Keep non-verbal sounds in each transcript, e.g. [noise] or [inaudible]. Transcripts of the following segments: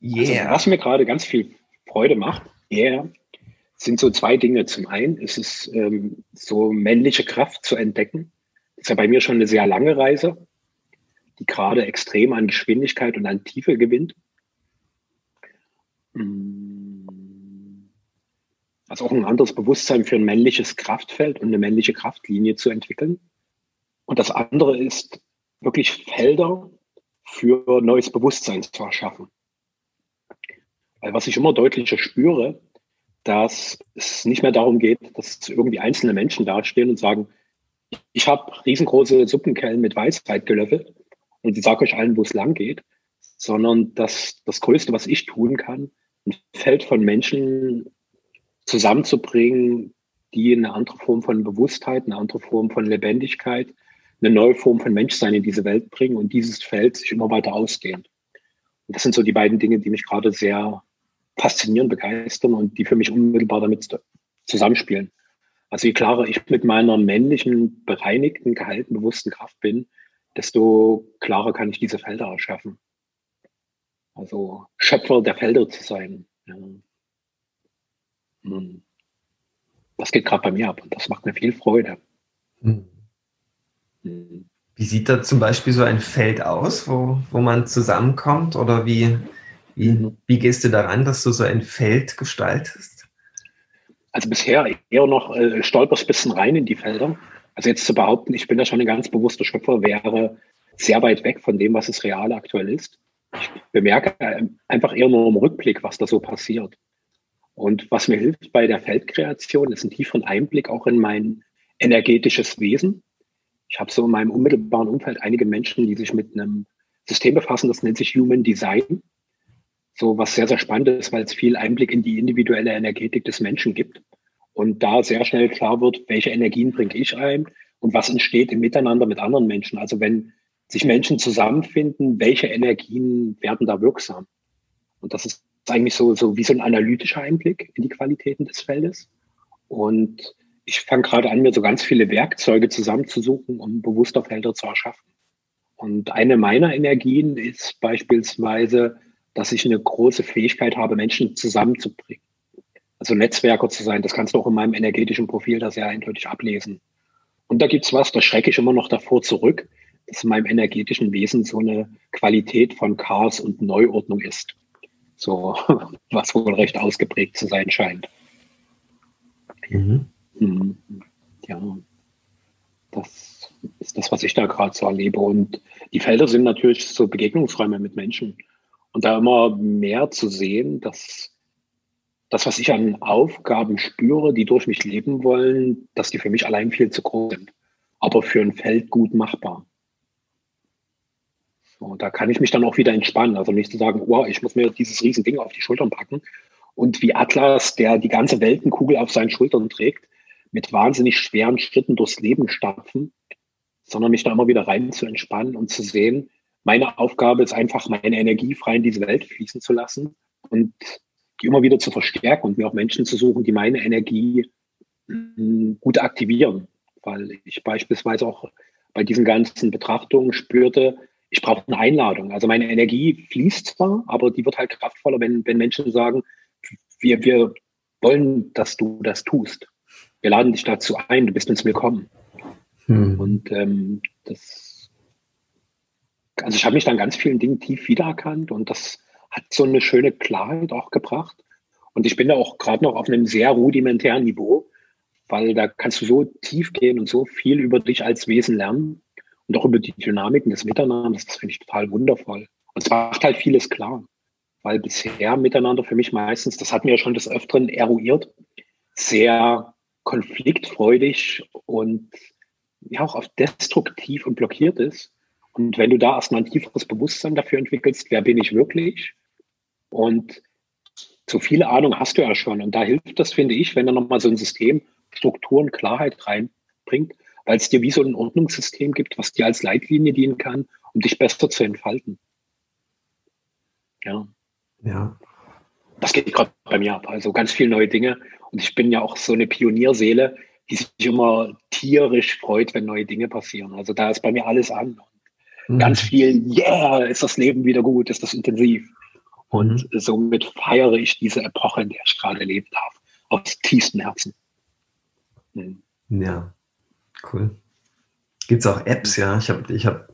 Yeah. Also, was mir gerade ganz viel Freude macht, yeah, sind so zwei Dinge. Zum einen ist es ähm, so männliche Kraft zu entdecken. Das ist ja bei mir schon eine sehr lange Reise, die gerade extrem an Geschwindigkeit und an Tiefe gewinnt. Also auch ein anderes Bewusstsein für ein männliches Kraftfeld und eine männliche Kraftlinie zu entwickeln. Und das andere ist wirklich Felder für neues Bewusstsein zu erschaffen. Weil was ich immer deutlicher spüre, dass es nicht mehr darum geht, dass irgendwie einzelne Menschen dastehen und sagen, ich habe riesengroße Suppenkellen mit Weisheit gelöffelt und ich sage euch allen, wo es lang geht, sondern dass das Größte, was ich tun kann, ein Feld von Menschen zusammenzubringen, die eine andere Form von Bewusstheit, eine andere Form von Lebendigkeit, eine neue Form von Menschsein in diese Welt bringen und dieses Feld sich immer weiter ausdehnt. Und das sind so die beiden Dinge, die mich gerade sehr faszinieren, begeistern und die für mich unmittelbar damit zusammenspielen. Also je klarer ich mit meiner männlichen, bereinigten, gehalten, bewussten Kraft bin, desto klarer kann ich diese Felder erschaffen. Also Schöpfer der Felder zu sein. Ja. Hm. Das geht gerade bei mir ab und das macht mir viel Freude. Hm. Hm. Wie sieht da zum Beispiel so ein Feld aus, wo, wo man zusammenkommt? Oder wie, wie, wie gehst du daran, dass du so ein Feld gestaltest? Also bisher eher noch äh, stolperst ein bisschen rein in die Felder. Also jetzt zu behaupten, ich bin da schon ein ganz bewusster Schöpfer, wäre sehr weit weg von dem, was es real aktuell ist. Ich bemerke äh, einfach eher nur im Rückblick, was da so passiert. Und was mir hilft bei der Feldkreation, ist ein tieferen Einblick auch in mein energetisches Wesen. Ich habe so in meinem unmittelbaren Umfeld einige Menschen, die sich mit einem System befassen, das nennt sich Human Design so was sehr, sehr spannend ist, weil es viel Einblick in die individuelle Energetik des Menschen gibt. Und da sehr schnell klar wird, welche Energien bringe ich ein und was entsteht im Miteinander mit anderen Menschen. Also wenn sich Menschen zusammenfinden, welche Energien werden da wirksam? Und das ist eigentlich so, so wie so ein analytischer Einblick in die Qualitäten des Feldes. Und ich fange gerade an, mir so ganz viele Werkzeuge zusammenzusuchen, um bewusster Felder zu erschaffen. Und eine meiner Energien ist beispielsweise dass ich eine große Fähigkeit habe, Menschen zusammenzubringen. Also Netzwerker zu sein, das kannst du auch in meinem energetischen Profil da sehr eindeutig ablesen. Und da gibt's was, da schrecke ich immer noch davor zurück, dass in meinem energetischen Wesen so eine Qualität von Chaos und Neuordnung ist. So, [laughs] was wohl recht ausgeprägt zu sein scheint. Mhm. Mhm. Ja, das ist das, was ich da gerade so erlebe. Und die Felder sind natürlich so Begegnungsräume mit Menschen. Und da immer mehr zu sehen, dass das, was ich an Aufgaben spüre, die durch mich leben wollen, dass die für mich allein viel zu groß sind, aber für ein Feld gut machbar. So, da kann ich mich dann auch wieder entspannen. Also nicht zu sagen, oh, ich muss mir dieses Riesending auf die Schultern packen und wie Atlas, der die ganze Weltenkugel auf seinen Schultern trägt, mit wahnsinnig schweren Schritten durchs Leben stapfen, sondern mich da immer wieder rein zu entspannen und zu sehen, meine Aufgabe ist einfach, meine Energie frei in diese Welt fließen zu lassen und die immer wieder zu verstärken und mir auch Menschen zu suchen, die meine Energie hm, gut aktivieren. Weil ich beispielsweise auch bei diesen ganzen Betrachtungen spürte, ich brauche eine Einladung. Also meine Energie fließt zwar, aber die wird halt kraftvoller, wenn, wenn Menschen sagen, wir, wir wollen, dass du das tust. Wir laden dich dazu ein, du bist uns willkommen. Hm. Und ähm, das also ich habe mich dann ganz vielen Dingen tief wiedererkannt und das hat so eine schöne Klarheit auch gebracht. Und ich bin da auch gerade noch auf einem sehr rudimentären Niveau, weil da kannst du so tief gehen und so viel über dich als Wesen lernen und auch über die Dynamiken des Miteinanders. Das finde ich total wundervoll. Und es macht halt vieles klar, weil bisher miteinander für mich meistens, das hat mir ja schon des Öfteren eruiert, sehr konfliktfreudig und ja auch oft destruktiv und blockiert ist. Und wenn du da erstmal ein tieferes Bewusstsein dafür entwickelst, wer bin ich wirklich? Und so viele Ahnung hast du ja schon. Und da hilft das, finde ich, wenn da nochmal so ein System Strukturen, Klarheit reinbringt, weil es dir wie so ein Ordnungssystem gibt, was dir als Leitlinie dienen kann, um dich besser zu entfalten. Ja. Ja. Das geht gerade bei mir ab. Also ganz viele neue Dinge. Und ich bin ja auch so eine Pionierseele, die sich immer tierisch freut, wenn neue Dinge passieren. Also da ist bei mir alles an. Mhm. Ganz viel, yeah, ist das Leben wieder gut, ist das intensiv. Und mhm. somit feiere ich diese Epoche, in der ich gerade leben darf, aus tiefstem Herzen. Mhm. Ja, cool. Gibt es auch Apps, ja? Ich habe ich hab,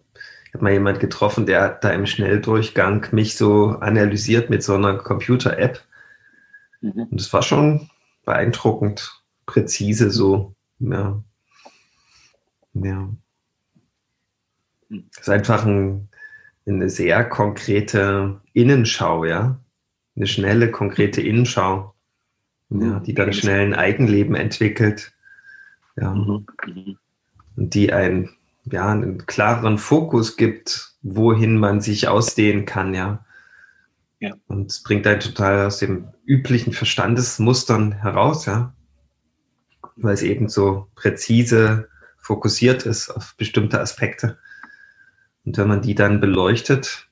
ich hab mal jemand getroffen, der da im Schnelldurchgang mich so analysiert mit so einer Computer-App. Mhm. Und es war schon beeindruckend, präzise so. Ja. Ja. Das ist einfach ein, eine sehr konkrete Innenschau, ja. Eine schnelle, konkrete Innenschau, ja, die dann schnell ein Eigenleben entwickelt. Ja. Mhm. Und die ein, ja, einen klareren Fokus gibt, wohin man sich ausdehnen kann, ja. ja. Und es bringt einen total aus dem üblichen Verstandesmustern heraus, ja. Weil es eben so präzise fokussiert ist auf bestimmte Aspekte. Und wenn man die dann beleuchtet,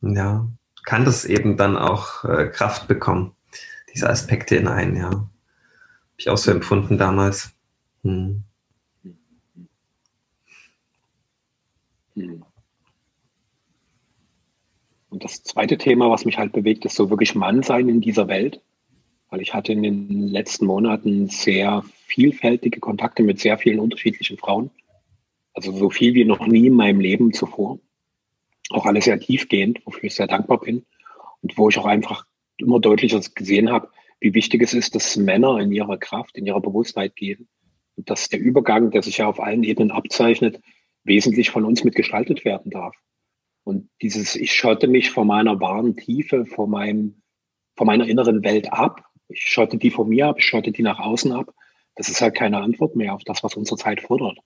ja, kann das eben dann auch äh, Kraft bekommen, diese Aspekte in einen, ja. Habe ich auch so empfunden damals. Hm. Und das zweite Thema, was mich halt bewegt, ist so wirklich Mannsein in dieser Welt. Weil ich hatte in den letzten Monaten sehr vielfältige Kontakte mit sehr vielen unterschiedlichen Frauen. Also so viel wie noch nie in meinem Leben zuvor. Auch alles sehr tiefgehend, wofür ich sehr dankbar bin. Und wo ich auch einfach immer deutlicher gesehen habe, wie wichtig es ist, dass Männer in ihrer Kraft, in ihrer Bewusstheit gehen. Und dass der Übergang, der sich ja auf allen Ebenen abzeichnet, wesentlich von uns mitgestaltet werden darf. Und dieses, ich schotte mich vor meiner wahren Tiefe, vor meinem, vor meiner inneren Welt ab. Ich schotte die vor mir ab, ich schotte die nach außen ab das ist halt keine Antwort mehr auf das, was unsere Zeit fordert,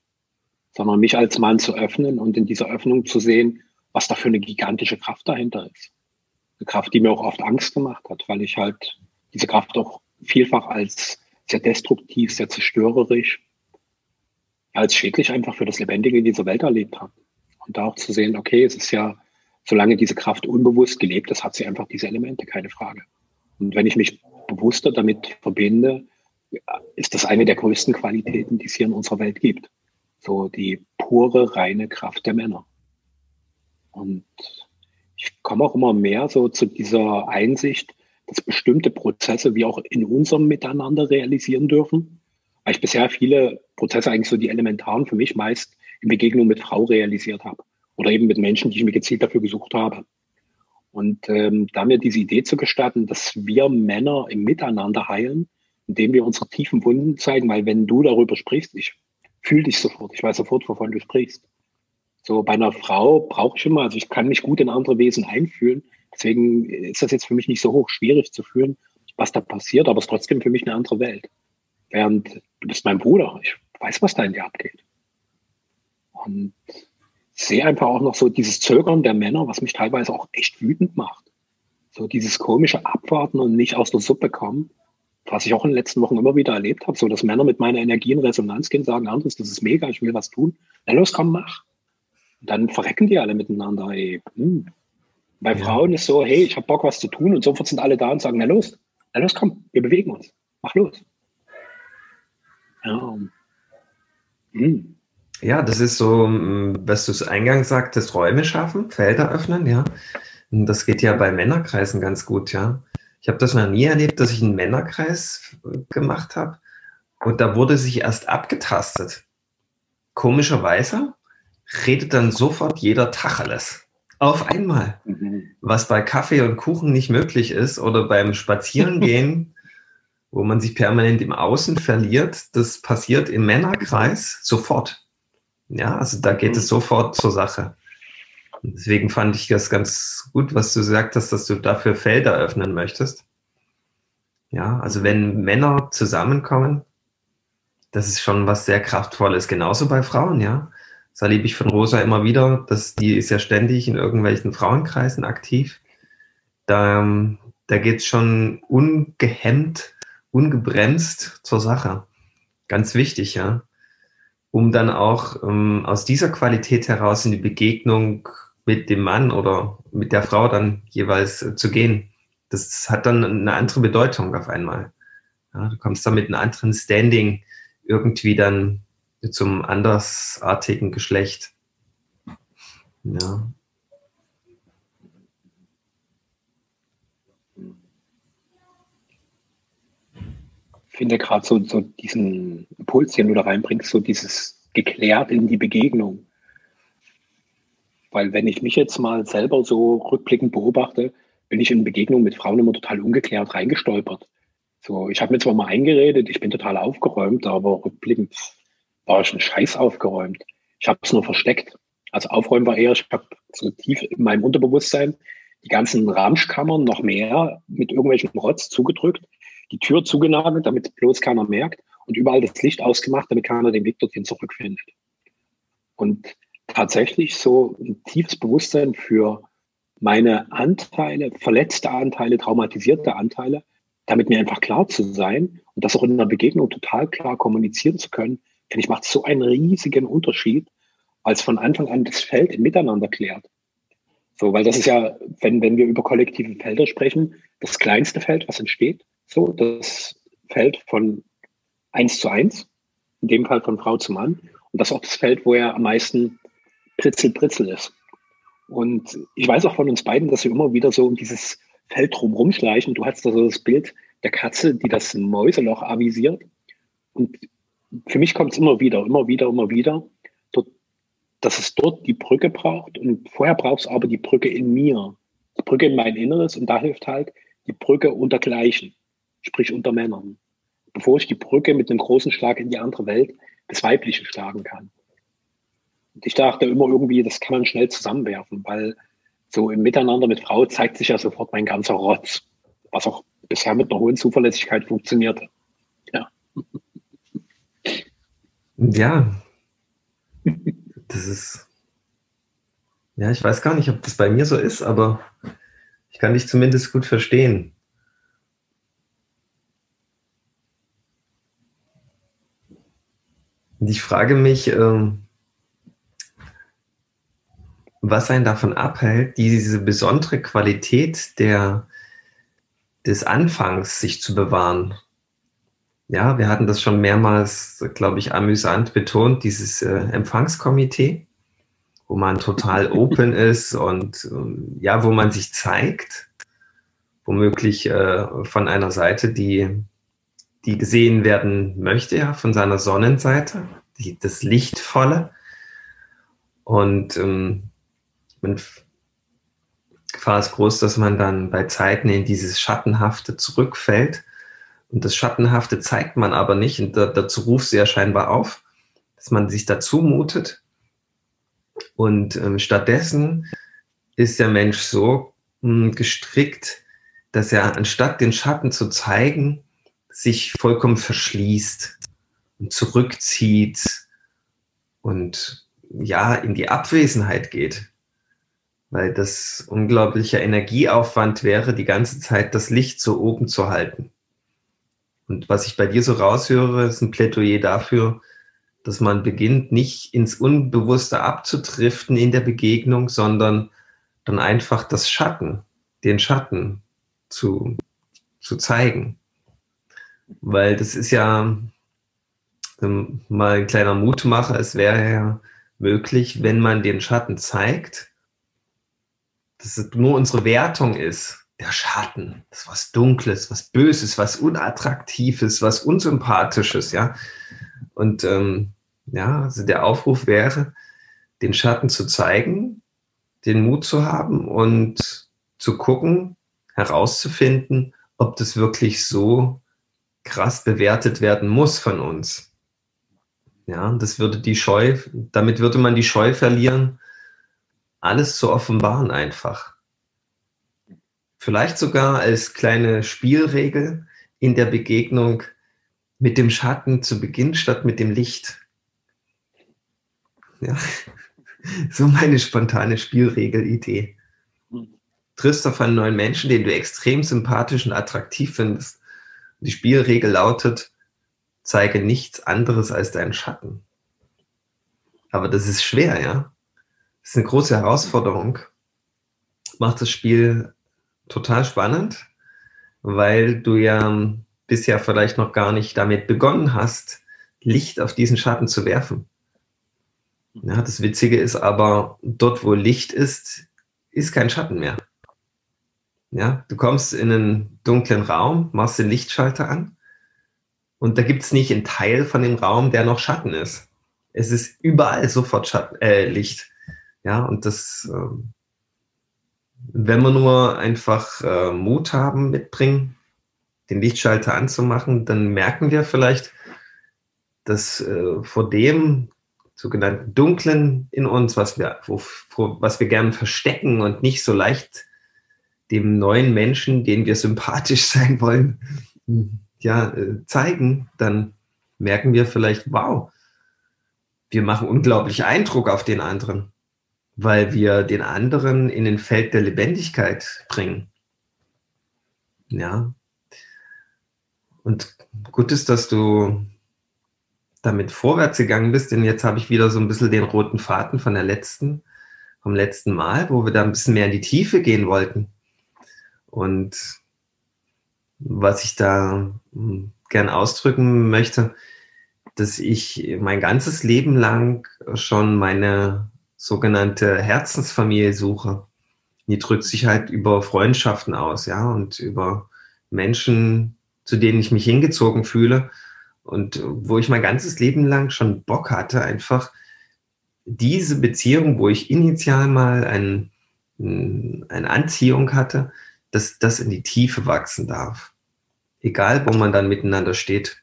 sondern mich als Mann zu öffnen und in dieser Öffnung zu sehen, was da für eine gigantische Kraft dahinter ist. Eine Kraft, die mir auch oft Angst gemacht hat, weil ich halt diese Kraft auch vielfach als sehr destruktiv, sehr zerstörerisch, als schädlich einfach für das Lebendige in dieser Welt erlebt habe. Und da auch zu sehen, okay, es ist ja, solange diese Kraft unbewusst gelebt ist, hat sie einfach diese Elemente, keine Frage. Und wenn ich mich bewusster damit verbinde, ist das eine der größten Qualitäten, die es hier in unserer Welt gibt. So die pure, reine Kraft der Männer. Und ich komme auch immer mehr so zu dieser Einsicht, dass bestimmte Prozesse wir auch in unserem Miteinander realisieren dürfen. Weil ich bisher viele Prozesse eigentlich so die elementaren für mich meist in Begegnung mit Frau realisiert habe. Oder eben mit Menschen, die ich mir gezielt dafür gesucht habe. Und ähm, da mir diese Idee zu gestatten, dass wir Männer im Miteinander heilen, indem wir unsere tiefen Wunden zeigen, weil wenn du darüber sprichst, ich fühle dich sofort, ich weiß sofort, wovon du sprichst. So bei einer Frau brauche ich immer, also ich kann mich gut in andere Wesen einfühlen. Deswegen ist das jetzt für mich nicht so hoch schwierig zu fühlen, was da passiert, aber es ist trotzdem für mich eine andere Welt. Während du bist mein Bruder, ich weiß, was da in dir abgeht. Und sehe einfach auch noch so dieses Zögern der Männer, was mich teilweise auch echt wütend macht. So dieses komische Abwarten und nicht aus der Suppe kommen was ich auch in den letzten Wochen immer wieder erlebt habe, so dass Männer mit meiner Energie in Resonanz gehen, sagen, Andres, das ist mega, ich will was tun. Na los, komm, mach. Und dann verrecken die alle miteinander. Ey. Hm. Bei ja. Frauen ist so, hey, ich habe Bock, was zu tun und sofort sind alle da und sagen, na los, na los, komm, wir bewegen uns. Mach los. Ja. Hm. Ja, das ist so, was du es eingangs sagtest, Räume schaffen, Felder öffnen, ja. Und das geht ja bei Männerkreisen ganz gut, ja. Ich habe das noch nie erlebt, dass ich einen Männerkreis gemacht habe und da wurde sich erst abgetastet. Komischerweise redet dann sofort jeder Tacheles. Auf einmal. Mhm. Was bei Kaffee und Kuchen nicht möglich ist oder beim Spazierengehen, [laughs] wo man sich permanent im Außen verliert, das passiert im Männerkreis sofort. Ja, also da geht es mhm. sofort zur Sache. Deswegen fand ich das ganz gut, was du gesagt hast, dass du dafür Felder öffnen möchtest. Ja, also wenn Männer zusammenkommen, das ist schon was sehr Kraftvolles. Genauso bei Frauen, ja. Das erlebe ich von Rosa immer wieder, dass die ist ja ständig in irgendwelchen Frauenkreisen aktiv. Da, da geht es schon ungehemmt, ungebremst zur Sache. Ganz wichtig, ja. Um dann auch ähm, aus dieser Qualität heraus in die Begegnung mit dem Mann oder mit der Frau dann jeweils äh, zu gehen. Das hat dann eine andere Bedeutung auf einmal. Ja, du kommst dann mit einem anderen Standing irgendwie dann zum andersartigen Geschlecht. Ja. Ich finde gerade so, so diesen Impuls, den du da reinbringst, so dieses geklärt in die Begegnung. Weil wenn ich mich jetzt mal selber so rückblickend beobachte, bin ich in Begegnungen mit Frauen immer total ungeklärt reingestolpert. So, ich habe mir zwar mal eingeredet, ich bin total aufgeräumt, aber rückblickend war ich ein Scheiß aufgeräumt. Ich habe es nur versteckt. Also aufräumen war eher, ich habe so tief in meinem Unterbewusstsein die ganzen Ramschkammern noch mehr mit irgendwelchen Rotz zugedrückt, die Tür zugenagelt, damit bloß keiner merkt und überall das Licht ausgemacht, damit keiner den Weg dorthin zurückfindet. Und tatsächlich so ein tiefes Bewusstsein für meine Anteile, verletzte Anteile, traumatisierte Anteile, damit mir einfach klar zu sein und das auch in einer Begegnung total klar kommunizieren zu können, finde ich, macht so einen riesigen Unterschied, als von Anfang an das Feld im Miteinander klärt. So, weil das ist ja, wenn, wenn wir über kollektive Felder sprechen, das kleinste Feld, was entsteht. So, das Feld von eins zu eins, in dem Fall von Frau zu Mann. Und das ist auch das Feld, wo er am meisten Pritzel-Pritzel ist. Und ich weiß auch von uns beiden, dass wir immer wieder so um dieses Feld drumherum schleichen. Du hast da so das Bild der Katze, die das Mäuseloch avisiert. Und für mich kommt es immer wieder, immer wieder, immer wieder, dort, dass es dort die Brücke braucht. Und vorher braucht es aber die Brücke in mir, die Brücke in mein Inneres. Und da hilft halt die Brücke unter Gleichen, sprich unter Männern, bevor ich die Brücke mit einem großen Schlag in die andere Welt des Weiblichen schlagen kann. Und ich dachte immer irgendwie, das kann man schnell zusammenwerfen, weil so im Miteinander mit Frau zeigt sich ja sofort mein ganzer Rotz, was auch bisher mit einer hohen Zuverlässigkeit funktionierte. Ja. Ja. Das ist. Ja, ich weiß gar nicht, ob das bei mir so ist, aber ich kann dich zumindest gut verstehen. Und ich frage mich, ähm, was einen davon abhält, diese besondere Qualität der, des Anfangs sich zu bewahren. Ja, wir hatten das schon mehrmals, glaube ich, amüsant betont, dieses äh, Empfangskomitee, wo man total [laughs] open ist und ja, wo man sich zeigt, womöglich äh, von einer Seite, die, die gesehen werden möchte, ja, von seiner Sonnenseite, die, das Lichtvolle. Und ähm, man Gefahr ist groß, dass man dann bei Zeiten in dieses Schattenhafte zurückfällt. Und das Schattenhafte zeigt man aber nicht. Und da, dazu ruft sie ja scheinbar auf, dass man sich dazu mutet. Und ähm, stattdessen ist der Mensch so mh, hm, gestrickt, dass er anstatt den Schatten zu zeigen, sich vollkommen verschließt und zurückzieht und ja, in die Abwesenheit geht weil das unglaublicher Energieaufwand wäre, die ganze Zeit das Licht so oben zu halten. Und was ich bei dir so raushöre, ist ein Plädoyer dafür, dass man beginnt, nicht ins Unbewusste abzudriften in der Begegnung, sondern dann einfach das Schatten, den Schatten zu, zu zeigen. Weil das ist ja ähm, mal ein kleiner Mutmacher, es wäre ja möglich, wenn man den Schatten zeigt, dass es nur unsere Wertung ist. Der Schatten, das ist was Dunkles, was Böses, was Unattraktives, was Unsympathisches, ja. Und ähm, ja, also der Aufruf wäre, den Schatten zu zeigen, den Mut zu haben und zu gucken, herauszufinden, ob das wirklich so krass bewertet werden muss von uns. Ja, das würde die Scheu, damit würde man die Scheu verlieren, alles zu offenbaren einfach. Vielleicht sogar als kleine Spielregel in der Begegnung mit dem Schatten zu Beginn statt mit dem Licht. Ja, [laughs] so meine spontane Spielregel-Idee. Triffst auf einen neuen Menschen, den du extrem sympathisch und attraktiv findest. Die Spielregel lautet, zeige nichts anderes als deinen Schatten. Aber das ist schwer, ja. Das ist eine große Herausforderung. Macht das Spiel total spannend, weil du ja bisher vielleicht noch gar nicht damit begonnen hast, Licht auf diesen Schatten zu werfen. Ja, das Witzige ist aber, dort wo Licht ist, ist kein Schatten mehr. Ja, du kommst in einen dunklen Raum, machst den Lichtschalter an Und da gibt es nicht einen Teil von dem Raum, der noch Schatten ist. Es ist überall sofort Schatten, äh, Licht. Ja, und das, äh, wenn wir nur einfach äh, Mut haben, mitbringen, den Lichtschalter anzumachen, dann merken wir vielleicht, dass äh, vor dem sogenannten Dunklen in uns, was wir, wo, was wir gerne verstecken und nicht so leicht dem neuen Menschen, den wir sympathisch [laughs] sein wollen, ja, äh, zeigen, dann merken wir vielleicht, wow, wir machen unglaublich Eindruck auf den anderen, weil wir den anderen in ein Feld der Lebendigkeit bringen. Ja. Und gut ist, dass du damit vorwärts gegangen bist, denn jetzt habe ich wieder so ein bisschen den roten Faden von der letzten, vom letzten Mal, wo wir da ein bisschen mehr in die Tiefe gehen wollten. Und was ich da hm, gern ausdrücken möchte, dass ich mein ganzes Leben lang schon meine sogenannte Herzensfamilie suche. Die drückt sich halt über Freundschaften aus, ja, und über Menschen, zu denen ich mich hingezogen fühle und wo ich mein ganzes Leben lang schon Bock hatte, einfach diese Beziehung, wo ich initial mal ein, eine Anziehung hatte, dass das in die Tiefe wachsen darf. Egal, wo man dann miteinander steht.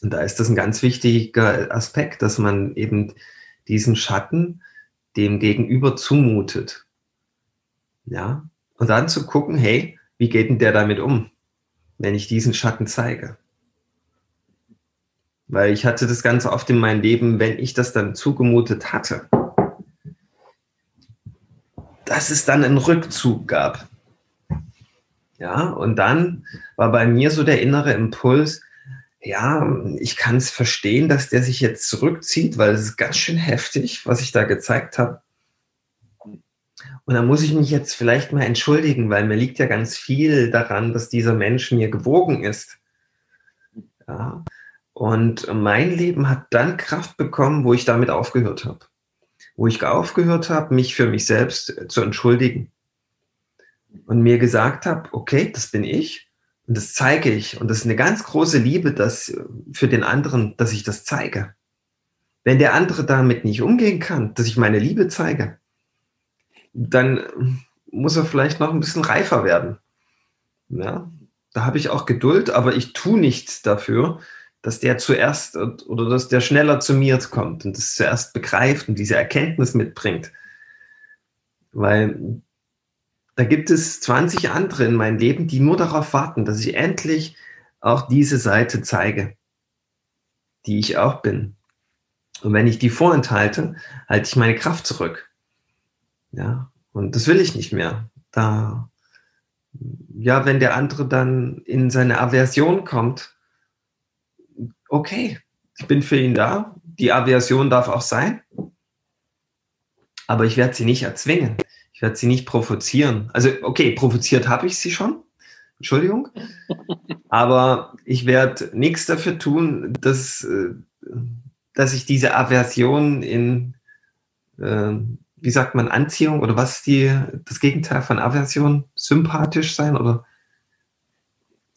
Und da ist das ein ganz wichtiger Aspekt, dass man eben diesen Schatten dem Gegenüber zumutet. Ja. Und dann zu gucken, hey, wie geht denn der damit um, wenn ich diesen Schatten zeige? Weil ich hatte das Ganze oft in meinem Leben, wenn ich das dann zugemutet hatte, dass es dann einen Rückzug gab. Ja, und dann war bei mir so der innere Impuls, ja, ich kann es verstehen, dass der sich jetzt zurückzieht, weil es ist ganz schön heftig, was ich da gezeigt habe. Und da muss ich mich jetzt vielleicht mal entschuldigen, weil mir liegt ja ganz viel daran, dass dieser Mensch mir gewogen ist. Ja. Und mein Leben hat dann Kraft bekommen, wo ich damit aufgehört habe. Wo ich aufgehört habe, mich für mich selbst zu entschuldigen und mir gesagt habe, okay, das bin ich und das zeige ich. Und das ist eine ganz große Liebe dass, für den anderen, dass ich das zeige. Wenn der andere damit nicht umgehen kann, dass ich meine Liebe zeige, dann muss er vielleicht noch ein bisschen reifer werden. Ja, da habe ich auch Geduld, aber ich tue nichts dafür, dass der zuerst oder dass der schneller zu mir kommt und das zuerst begreift und diese Erkenntnis mitbringt. Weil da gibt es 20 andere in meinem Leben, die nur darauf warten, dass ich endlich auch diese Seite zeige, die ich auch bin. Und wenn ich die vorenthalte, halte ich meine Kraft zurück. Ja, und das will ich nicht mehr. Da, ja, wenn der andere dann in seine Aversion kommt, okay, ich bin für ihn da. Die Aversion darf auch sein. Aber ich werde sie nicht erzwingen. Ich werde sie nicht provozieren. Also, okay, provoziert habe ich sie schon. Entschuldigung. Aber ich werde nichts dafür tun, dass, äh, dass ich diese Aversion in, äh, wie sagt man, Anziehung oder was ist die, das Gegenteil von Aversion? Sympathisch sein oder?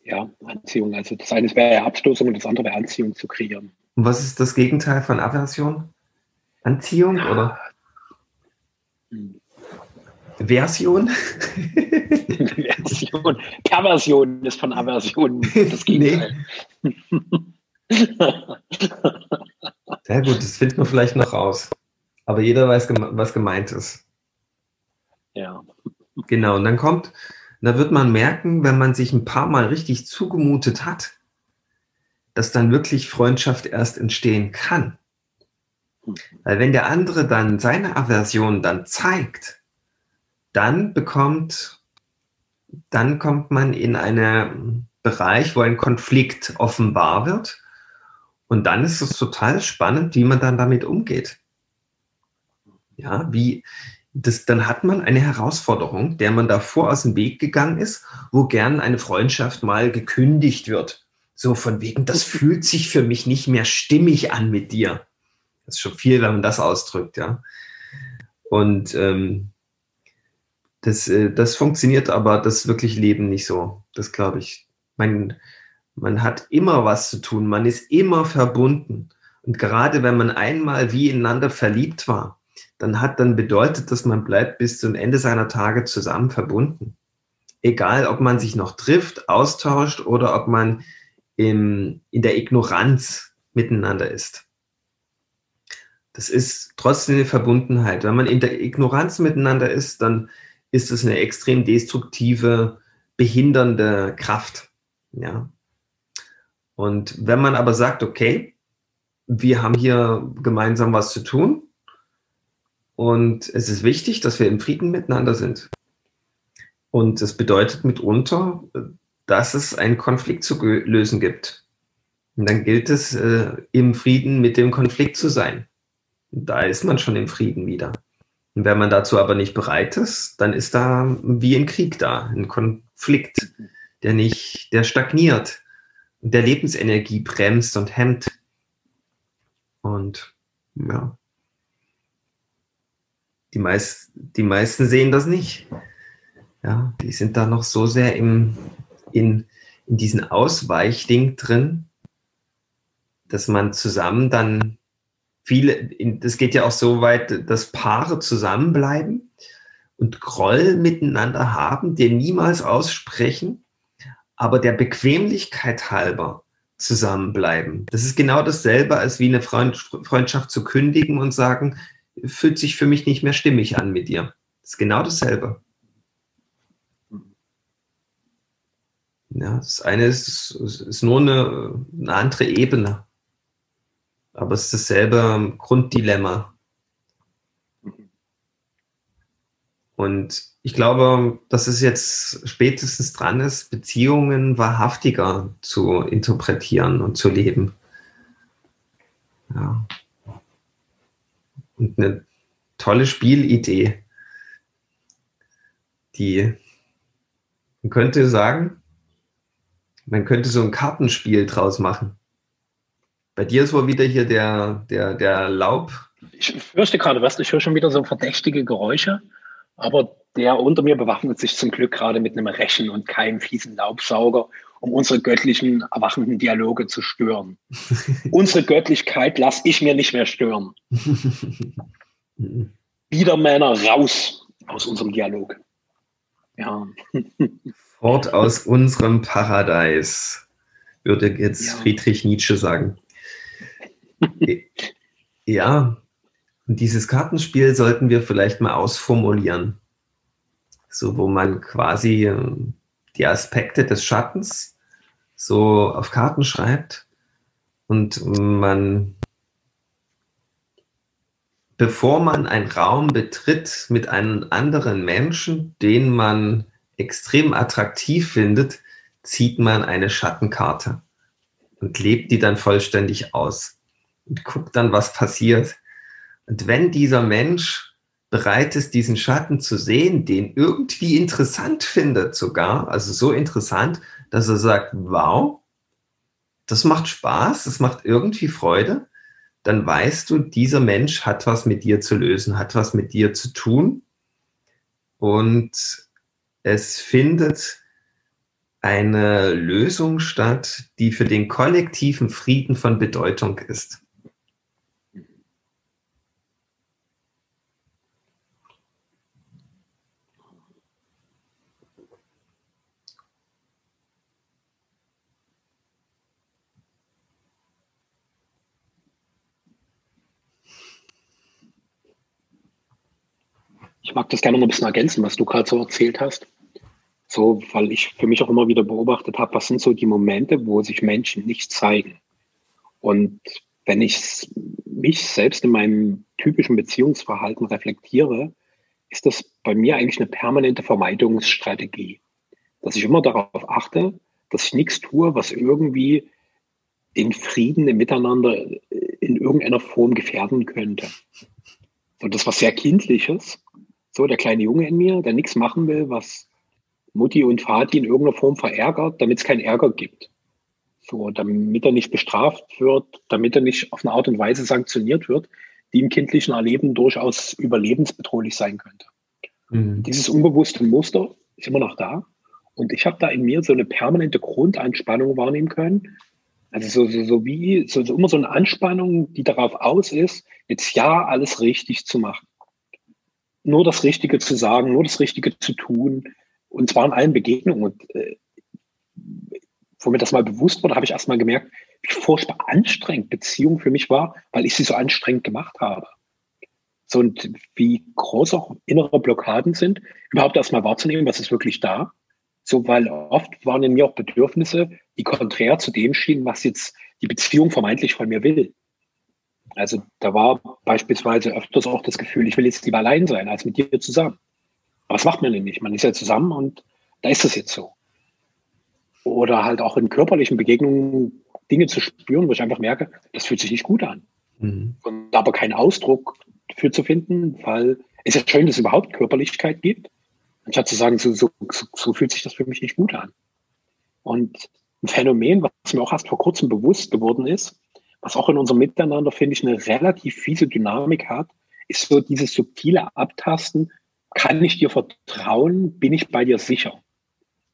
Ja, Anziehung. Also das eine wäre Abstoßung und das andere wäre Anziehung zu kreieren. Und was ist das Gegenteil von Aversion? Anziehung ja. oder? Version? Version. Perversion ist von Aversion das Gegenteil. Sehr gut, das finden wir vielleicht noch raus. Aber jeder weiß, was gemeint ist. Ja. Genau, und dann kommt, da wird man merken, wenn man sich ein paar Mal richtig zugemutet hat, dass dann wirklich Freundschaft erst entstehen kann. Hm. Weil wenn der andere dann seine Aversion dann zeigt, dann bekommt, dann kommt man in einen Bereich, wo ein Konflikt offenbar wird. Und dann ist es total spannend, wie man dann damit umgeht. Ja, wie, das, dann hat man eine Herausforderung, der man davor aus dem Weg gegangen ist, wo gern eine Freundschaft mal gekündigt wird. So von wegen, das [laughs] fühlt sich für mich nicht mehr stimmig an mit dir. Das ist schon viel, wenn man das ausdrückt, ja. Und ähm, das, äh, das funktioniert aber das wirklich Leben nicht so. Das glaube ich. Mein, Man hat immer was zu tun, man ist immer verbunden. Und gerade wenn man einmal wie ineinander verliebt war, dann hat dann bedeutet, dass man bleibt bis zum Ende seiner Tage zusammen verbunden. Egal, ob man sich noch trifft, austauscht oder ob man im, in der Ignoranz miteinander ist. Das ist trotzdem eine Verbundenheit. Wenn man in der Ignoranz miteinander ist, dann ist es eine extrem destruktive, behindernde Kraft. Ja. Und wenn man aber sagt, okay, wir haben hier gemeinsam was zu tun und es ist wichtig, dass wir im Frieden miteinander sind. Und das bedeutet mitunter, dass es einen Konflikt zu lösen gibt. Und dann gilt es, äh, im Frieden mit dem Konflikt zu sein. Und da ist man schon im Frieden wieder. Und wenn man dazu aber nicht bereit ist, dann ist da wie ein Krieg da, ein Konflikt, der nicht, der stagniert und der Lebensenergie bremst und hemmt. Und ja, die, meist, die meisten sehen das nicht. Ja, die sind da noch so sehr im, in, in diesen Ausweichding drin, dass man zusammen dann viele, das geht ja auch so weit, dass Paare zusammenbleiben und Groll miteinander haben, den niemals aussprechen, aber der Bequemlichkeit halber zusammenbleiben. Das ist genau dasselbe, als wie eine Freund, Freundschaft zu kündigen und sagen, fühlt sich für mich nicht mehr stimmig an mit dir. Das ist genau dasselbe. Ja, das eine ist, ist nur eine, eine andere Ebene. Aber es ist dasselbe Grunddilemma. Und ich glaube, dass es jetzt spätestens dran ist, Beziehungen wahrhaftiger zu interpretieren und zu leben. Ja. Und eine tolle Spielidee, die man könnte sagen, man könnte so ein Kartenspiel draus machen. Bei dir ist wohl wieder hier der, der, der Laub. Ich fürchte gerade, was, ich höre schon wieder so verdächtige Geräusche, aber der unter mir bewaffnet sich zum Glück gerade mit einem Rechen und keinem fiesen Laubsauger, um unsere göttlichen, erwachenden Dialoge zu stören. [laughs] unsere Göttlichkeit lasse ich mir nicht mehr stören. [laughs] Biedermänner raus aus unserem Dialog. Ja. [laughs] Fort aus unserem Paradies, würde jetzt ja. Friedrich Nietzsche sagen. Ja, und dieses Kartenspiel sollten wir vielleicht mal ausformulieren. So, wo man quasi ähm, die Aspekte des Schattens so auf Karten schreibt und man, bevor man einen Raum betritt mit einem anderen Menschen, den man extrem attraktiv findet, zieht man eine Schattenkarte und lebt die dann vollständig aus und guckt dann, was passiert. Und wenn dieser Mensch bereit ist, diesen Schatten zu sehen, den irgendwie interessant findet sogar, also so interessant, dass er sagt, wow, das macht Spaß, das macht irgendwie Freude, dann weißt du, dieser Mensch hat was mit dir zu lösen, hat was mit dir zu tun und es findet eine Lösung statt, die für den kollektiven Frieden von Bedeutung ist. Mag das gerne noch ein bisschen ergänzen, was du gerade so erzählt hast. So, weil ich für mich auch immer wieder beobachtet habe, was sind so die Momente, wo sich Menschen nicht zeigen. Und wenn ich mich selbst in meinem typischen Beziehungsverhalten reflektiere, ist das bei mir eigentlich eine permanente Vermeidungsstrategie. Dass ich immer darauf achte, dass ich nichts tue, was irgendwie den Frieden im Miteinander in irgendeiner Form gefährden könnte. So, das was sehr Kindliches, so der kleine Junge in mir, der nichts machen will, was Mutti und Vati in irgendeiner Form verärgert, damit es keinen Ärger gibt. So, damit er nicht bestraft wird, damit er nicht auf eine Art und Weise sanktioniert wird, die im kindlichen Erleben durchaus überlebensbedrohlich sein könnte. Mhm. Dieses unbewusste Muster ist immer noch da. Und ich habe da in mir so eine permanente Grundanspannung wahrnehmen können. Also so, so, so wie so, so immer so eine Anspannung, die darauf aus ist, jetzt ja alles richtig zu machen. Nur das Richtige zu sagen, nur das Richtige zu tun. Und zwar in allen Begegnungen. Und äh, wo mir das mal bewusst wurde, habe ich erst mal gemerkt, wie furchtbar anstrengend Beziehung für mich war, weil ich sie so anstrengend gemacht habe. So und wie groß auch innere Blockaden sind, überhaupt erstmal wahrzunehmen, was ist wirklich da. So, weil oft waren in mir auch Bedürfnisse, die konträr zu dem schienen, was jetzt die Beziehung vermeintlich von mir will. Also da war beispielsweise öfters auch das Gefühl, ich will jetzt lieber allein sein, als mit dir zusammen. Aber das macht man nicht. Man ist ja zusammen und da ist es jetzt so. Oder halt auch in körperlichen Begegnungen Dinge zu spüren, wo ich einfach merke, das fühlt sich nicht gut an. Mhm. Und aber keinen Ausdruck für zu finden, weil es ist ja schön, dass es überhaupt Körperlichkeit gibt. Anstatt zu sagen, so, so, so fühlt sich das für mich nicht gut an. Und ein Phänomen, was mir auch erst vor kurzem bewusst geworden ist, was auch in unserem Miteinander, finde ich, eine relativ fiese Dynamik hat, ist so dieses subtile Abtasten. Kann ich dir vertrauen? Bin ich bei dir sicher?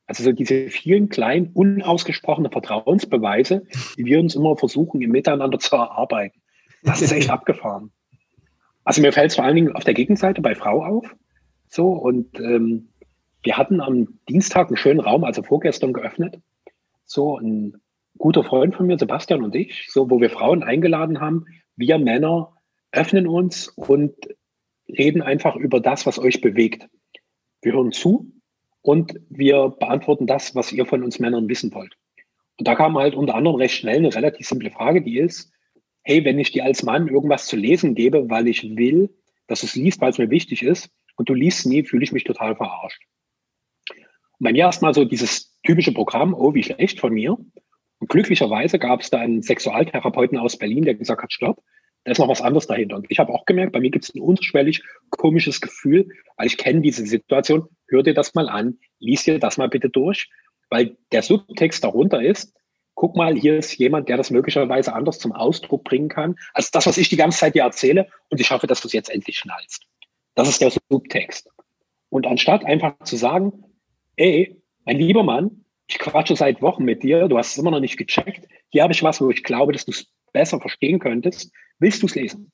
Also so diese vielen kleinen, unausgesprochenen Vertrauensbeweise, die wir uns immer versuchen, im Miteinander zu erarbeiten. Das ist echt [laughs] abgefahren. Also mir fällt es vor allen Dingen auf der Gegenseite bei Frau auf. So, und ähm, wir hatten am Dienstag einen schönen Raum, also vorgestern geöffnet. So, ein guter Freund von mir, Sebastian und ich, so, wo wir Frauen eingeladen haben. Wir Männer öffnen uns und reden einfach über das, was euch bewegt. Wir hören zu und wir beantworten das, was ihr von uns Männern wissen wollt. Und da kam halt unter anderem recht schnell eine relativ simple Frage, die ist, hey, wenn ich dir als Mann irgendwas zu lesen gebe, weil ich will, dass du es liest, weil es mir wichtig ist, und du liest nie, fühle ich mich total verarscht. Und bei mir erstmal so dieses typische Programm, oh, wie schlecht von mir. Und glücklicherweise gab es da einen Sexualtherapeuten aus Berlin, der gesagt hat, stopp, da ist noch was anderes dahinter. Und ich habe auch gemerkt, bei mir gibt es ein unterschwellig komisches Gefühl, weil ich kenne diese Situation, hör dir das mal an, lies dir das mal bitte durch, weil der Subtext darunter ist, guck mal, hier ist jemand, der das möglicherweise anders zum Ausdruck bringen kann, als das, was ich die ganze Zeit dir erzähle und ich hoffe, dass du es jetzt endlich schnallst. Das ist der Subtext. Und anstatt einfach zu sagen, ey, mein lieber Mann, ich quatsche seit Wochen mit dir, du hast es immer noch nicht gecheckt, hier habe ich was, wo ich glaube, dass du es besser verstehen könntest, willst du es lesen?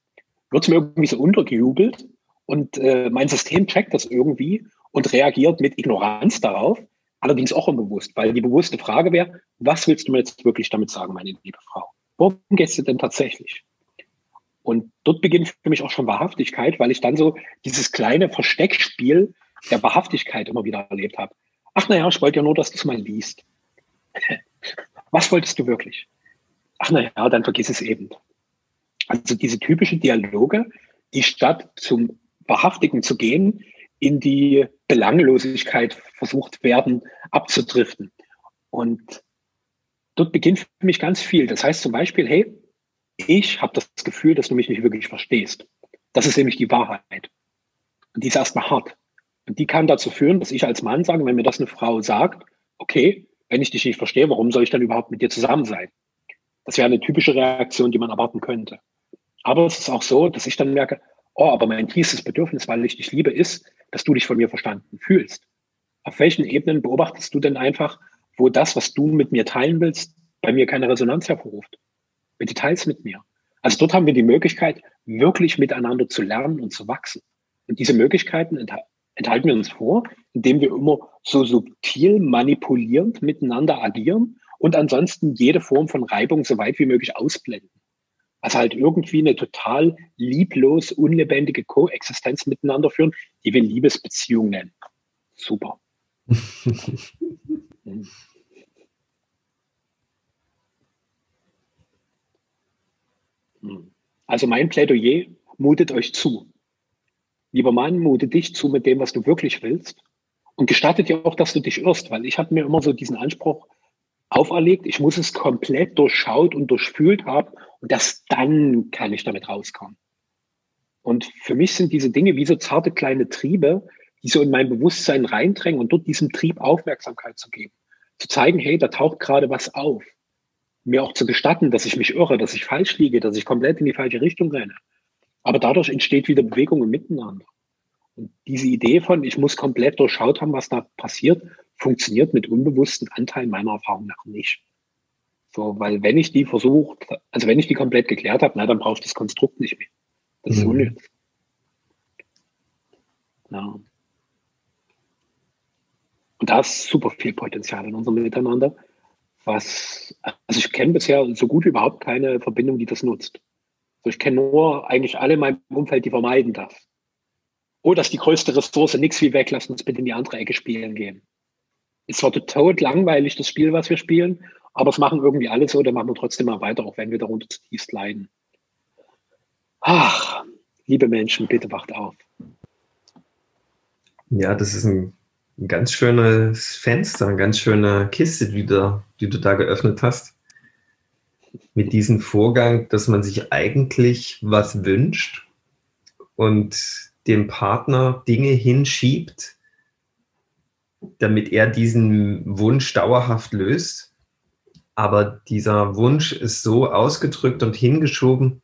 Wird es mir irgendwie so untergejubelt und äh, mein System checkt das irgendwie und reagiert mit Ignoranz darauf, allerdings auch unbewusst, weil die bewusste Frage wäre, was willst du mir jetzt wirklich damit sagen, meine liebe Frau? Worum geht es denn tatsächlich? Und dort beginnt für mich auch schon Wahrhaftigkeit, weil ich dann so dieses kleine Versteckspiel der Wahrhaftigkeit immer wieder erlebt habe. Ach naja, ich wollte ja nur, dass du es mal liest. [laughs] Was wolltest du wirklich? Ach naja, dann vergiss es eben. Also diese typische Dialoge, die statt zum Wahrhaftigen zu gehen, in die Belanglosigkeit versucht werden abzudriften. Und dort beginnt für mich ganz viel. Das heißt zum Beispiel, hey, ich habe das Gefühl, dass du mich nicht wirklich verstehst. Das ist nämlich die Wahrheit. Und die ist erstmal hart. Die kann dazu führen, dass ich als Mann sage, wenn mir das eine Frau sagt, okay, wenn ich dich nicht verstehe, warum soll ich dann überhaupt mit dir zusammen sein? Das wäre eine typische Reaktion, die man erwarten könnte. Aber es ist auch so, dass ich dann merke, oh, aber mein tiefstes Bedürfnis, weil ich dich liebe, ist, dass du dich von mir verstanden fühlst. Auf welchen Ebenen beobachtest du denn einfach, wo das, was du mit mir teilen willst, bei mir keine Resonanz hervorruft? Bitte teils mit mir. Also dort haben wir die Möglichkeit, wirklich miteinander zu lernen und zu wachsen. Und diese Möglichkeiten enthalten wir uns vor, indem wir immer so subtil manipulierend miteinander agieren und ansonsten jede Form von Reibung so weit wie möglich ausblenden. Also halt irgendwie eine total lieblos, unlebendige Koexistenz miteinander führen, die wir Liebesbeziehung nennen. Super. [laughs] Also mein Plädoyer, mutet euch zu. Lieber Mann, mute dich zu mit dem, was du wirklich willst. Und gestattet dir auch, dass du dich irrst, weil ich habe mir immer so diesen Anspruch auferlegt, ich muss es komplett durchschaut und durchfühlt haben und erst dann kann ich damit rauskommen. Und für mich sind diese Dinge wie so zarte kleine Triebe, die so in mein Bewusstsein reindrängen und dort diesem Trieb Aufmerksamkeit zu geben. Zu zeigen, hey, da taucht gerade was auf. Mir auch zu gestatten, dass ich mich irre, dass ich falsch liege, dass ich komplett in die falsche Richtung renne. Aber dadurch entsteht wieder Bewegung im Miteinander. Und diese Idee von, ich muss komplett durchschaut haben, was da passiert, funktioniert mit unbewussten Anteilen meiner Erfahrung nach nicht. So, weil wenn ich die versucht, also wenn ich die komplett geklärt habe, na, dann brauche ich das Konstrukt nicht mehr. Das mhm. ist unnütz. Ja. Und da ist super viel Potenzial in unserem Miteinander. Was, also ich kenne bisher so gut wie überhaupt keine Verbindung, die das nutzt. Also ich kenne nur eigentlich alle in meinem Umfeld, die vermeiden das. Oh, das ist die größte Ressource, nichts wie weg, lass uns bitte in die andere Ecke spielen gehen. Es war total langweilig, das Spiel, was wir spielen, aber es machen irgendwie alle so, dann machen wir trotzdem mal weiter, auch wenn wir darunter zutiefst leiden. Ach, liebe Menschen, bitte wacht auf. Ja, das ist ein, ein ganz schönes Fenster, eine ganz schöne Kiste, die, da, die du da geöffnet hast. Mit diesem Vorgang, dass man sich eigentlich was wünscht und dem Partner Dinge hinschiebt, damit er diesen Wunsch dauerhaft löst. Aber dieser Wunsch ist so ausgedrückt und hingeschoben,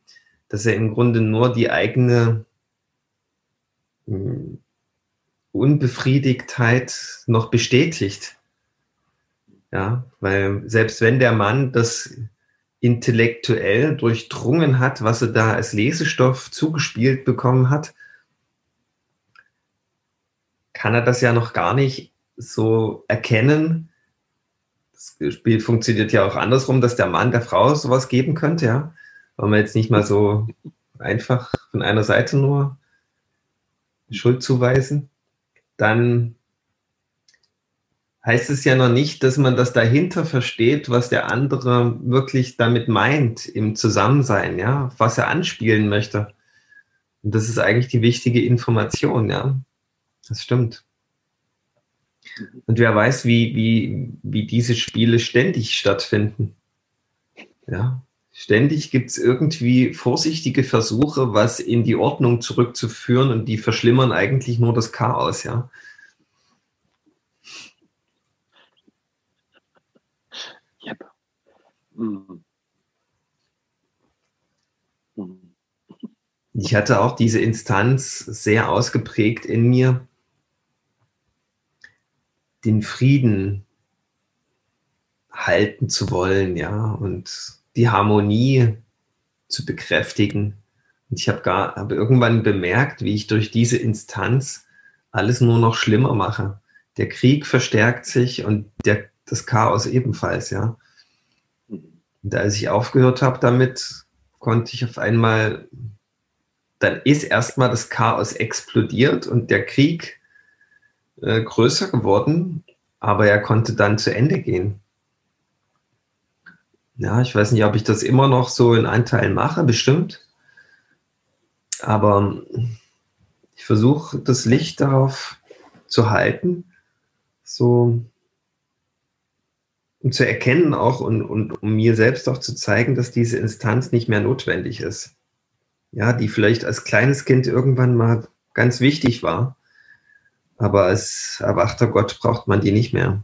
dass er im Grunde nur die eigene hm, Unbefriedigtheit noch bestätigt. Ja, weil selbst wenn der Mann das intellektuell durchdrungen hat, was er da als Lesestoff zugespielt bekommen hat, kann er das ja noch gar nicht so erkennen. Das Spiel funktioniert ja auch andersrum, dass der Mann der Frau sowas geben könnte, ja. Weil man jetzt nicht mal so einfach von einer Seite nur Schuld zuweisen dann heißt es ja noch nicht, dass man das dahinter versteht, was der andere wirklich damit meint im Zusammensein, ja, was er anspielen möchte. Und das ist eigentlich die wichtige Information, ja. Das stimmt. Und wer weiß, wie, wie, wie diese Spiele ständig stattfinden. Ja. Ständig gibt es irgendwie vorsichtige Versuche, was in die Ordnung zurückzuführen und die verschlimmern eigentlich nur das Chaos, ja. Mhm. Ich hatte auch diese Instanz sehr ausgeprägt in mir, den Frieden halten zu wollen, ja, und die Harmonie zu bekräftigen. Und ich habe gar, habe irgendwann bemerkt, wie ich durch diese Instanz alles nur noch schlimmer mache. Der Krieg verstärkt sich und der, das Chaos ebenfalls, ja. Und als ich aufgehört habe damit, konnte ich auf einmal, dann ist erstmal das Chaos explodiert und der Krieg äh, größer geworden, aber er konnte dann zu Ende gehen. Ja, ich weiß nicht, ob ich das immer noch so in Anteilen mache, bestimmt. Aber ich versuche das Licht darauf zu halten, so um zu erkennen auch und, und um mir selbst auch zu zeigen, dass diese Instanz nicht mehr notwendig ist. Ja, die vielleicht als kleines Kind irgendwann mal ganz wichtig war, aber als erwachter Gott braucht man die nicht mehr.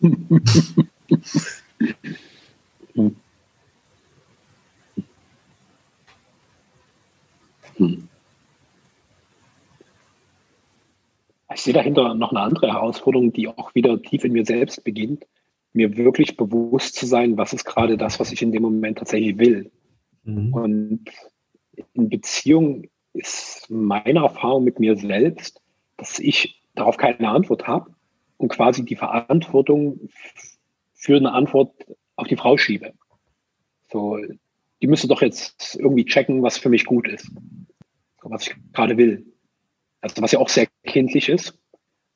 [laughs] [laughs] Ich sehe dahinter noch eine andere Herausforderung, die auch wieder tief in mir selbst beginnt, mir wirklich bewusst zu sein, was ist gerade das, was ich in dem Moment tatsächlich will. Mhm. Und in Beziehung ist meine Erfahrung mit mir selbst, dass ich darauf keine Antwort habe und quasi die Verantwortung für eine Antwort auf die Frau schiebe. So, die müsste doch jetzt irgendwie checken, was für mich gut ist, was ich gerade will. Also was ja auch sehr kindlich ist,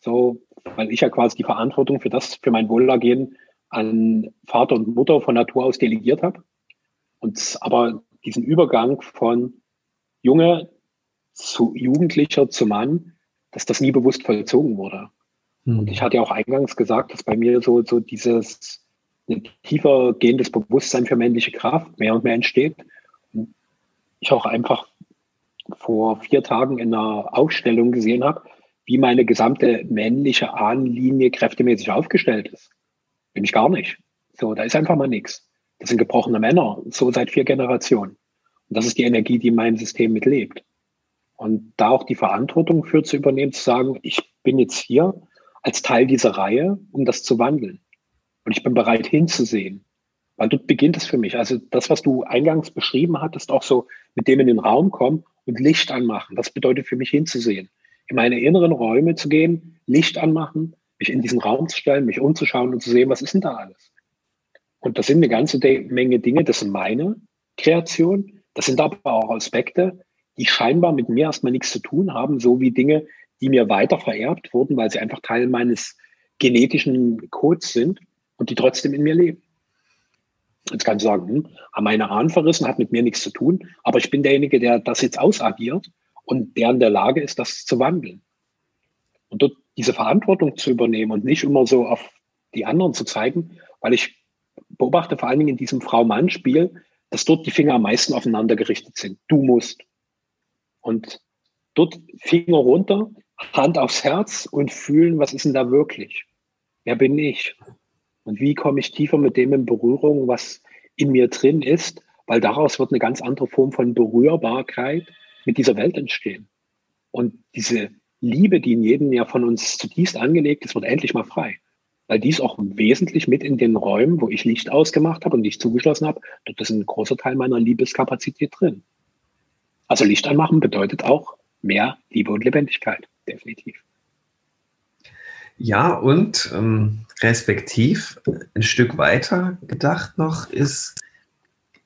so, weil ich ja quasi die Verantwortung für das, für mein Wohlergehen an Vater und Mutter von Natur aus delegiert habe. Und aber diesen Übergang von Junge zu Jugendlicher zu Mann, dass das nie bewusst vollzogen wurde. Mhm. Und ich hatte ja auch eingangs gesagt, dass bei mir so, so dieses ein tiefer gehendes Bewusstsein für männliche Kraft mehr und mehr entsteht. Und ich auch einfach vor vier Tagen in einer Aufstellung gesehen habe, wie meine gesamte männliche Ahnenlinie kräftemäßig aufgestellt ist. Bin ich gar nicht. So, da ist einfach mal nichts. Das sind gebrochene Männer, so seit vier Generationen. Und das ist die Energie, die in meinem System mitlebt. Und da auch die Verantwortung für zu übernehmen, zu sagen, ich bin jetzt hier als Teil dieser Reihe, um das zu wandeln. Und ich bin bereit hinzusehen. Weil dort beginnt es für mich. Also das, was du eingangs beschrieben hattest, auch so mit dem in den Raum kommen und Licht anmachen. Das bedeutet für mich hinzusehen. In meine inneren Räume zu gehen, Licht anmachen, mich in diesen Raum zu stellen, mich umzuschauen und zu sehen, was ist denn da alles? Und das sind eine ganze Menge Dinge, das sind meine Kreation. Das sind aber auch Aspekte, die scheinbar mit mir erstmal nichts zu tun haben, so wie Dinge, die mir weiter vererbt wurden, weil sie einfach Teil meines genetischen Codes sind und die trotzdem in mir leben. Jetzt kannst du sagen, hm, haben meine Ahnen verrissen, hat mit mir nichts zu tun, aber ich bin derjenige, der das jetzt ausagiert und der in der Lage ist, das zu wandeln. Und dort diese Verantwortung zu übernehmen und nicht immer so auf die anderen zu zeigen, weil ich beobachte vor allen Dingen in diesem Frau-Mann-Spiel, dass dort die Finger am meisten aufeinander gerichtet sind. Du musst. Und dort Finger runter, Hand aufs Herz und fühlen, was ist denn da wirklich? Wer bin ich? Und wie komme ich tiefer mit dem in Berührung, was in mir drin ist? Weil daraus wird eine ganz andere Form von Berührbarkeit mit dieser Welt entstehen. Und diese Liebe, die in jedem ja von uns zutiefst angelegt ist, wird endlich mal frei. Weil dies auch wesentlich mit in den Räumen, wo ich Licht ausgemacht habe und Licht zugeschlossen habe, dort ist ein großer Teil meiner Liebeskapazität drin. Also Licht anmachen bedeutet auch mehr Liebe und Lebendigkeit, definitiv. Ja, und ähm, respektiv ein Stück weiter gedacht noch ist,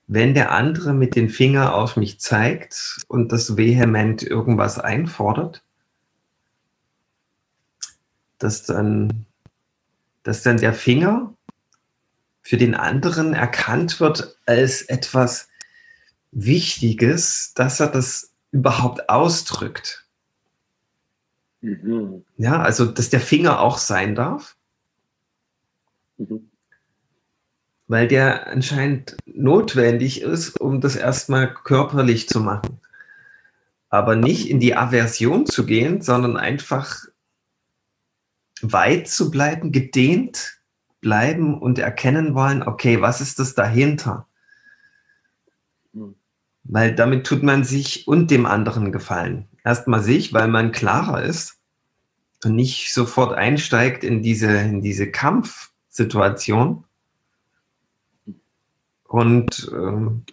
wenn der andere mit dem Finger auf mich zeigt und das vehement irgendwas einfordert, dass dann, dass dann der Finger für den anderen erkannt wird als etwas Wichtiges, dass er das überhaupt ausdrückt. Mhm. Ja, also dass der Finger auch sein darf. Mhm. Weil der anscheinend notwendig ist, um das erstmal körperlich zu machen. Aber nicht in die Aversion zu gehen, sondern einfach weit zu bleiben, gedehnt bleiben und erkennen wollen, okay, was ist das dahinter? Mhm. Weil damit tut man sich und dem anderen gefallen. Erstmal sich, weil man klarer ist und nicht sofort einsteigt in diese, in diese Kampfsituation und ähm,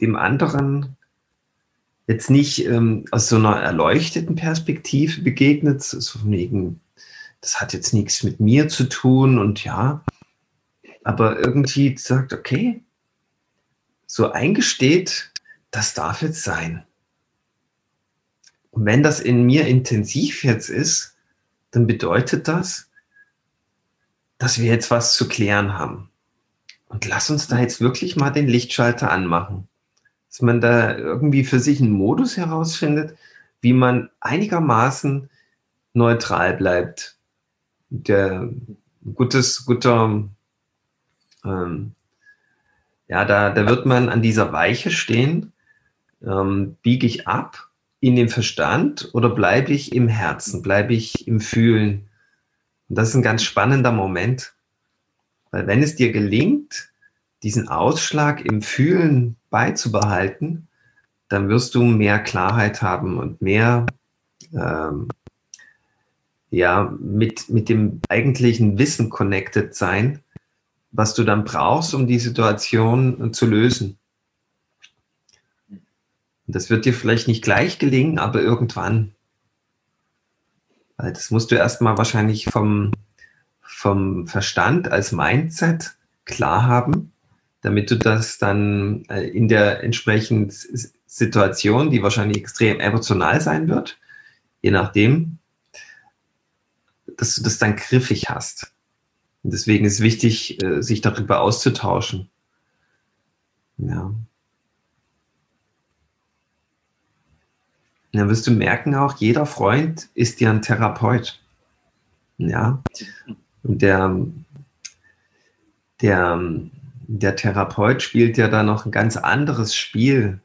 dem anderen jetzt nicht ähm, aus so einer erleuchteten Perspektive begegnet, so von wegen, das hat jetzt nichts mit mir zu tun und ja, aber irgendwie sagt, okay, so eingesteht, das darf jetzt sein. Und wenn das in mir intensiv jetzt ist, dann bedeutet das, dass wir jetzt was zu klären haben. Und lass uns da jetzt wirklich mal den Lichtschalter anmachen. Dass man da irgendwie für sich einen Modus herausfindet, wie man einigermaßen neutral bleibt. Der gutes, guter, ähm, ja, da, da wird man an dieser Weiche stehen, ähm, biege ich ab in den Verstand oder bleibe ich im Herzen, bleibe ich im Fühlen? Und das ist ein ganz spannender Moment, weil wenn es dir gelingt, diesen Ausschlag im Fühlen beizubehalten, dann wirst du mehr Klarheit haben und mehr ähm, ja, mit, mit dem eigentlichen Wissen connected sein, was du dann brauchst, um die Situation zu lösen. Und das wird dir vielleicht nicht gleich gelingen, aber irgendwann. Weil das musst du erstmal wahrscheinlich vom, vom Verstand als Mindset klar haben, damit du das dann äh, in der entsprechenden Situation, die wahrscheinlich extrem emotional sein wird, je nachdem, dass du das dann griffig hast. Und deswegen ist wichtig, äh, sich darüber auszutauschen. Ja. Dann wirst du merken auch, jeder Freund ist dir ein Therapeut. Ja. Und der, der, der Therapeut spielt ja da noch ein ganz anderes Spiel.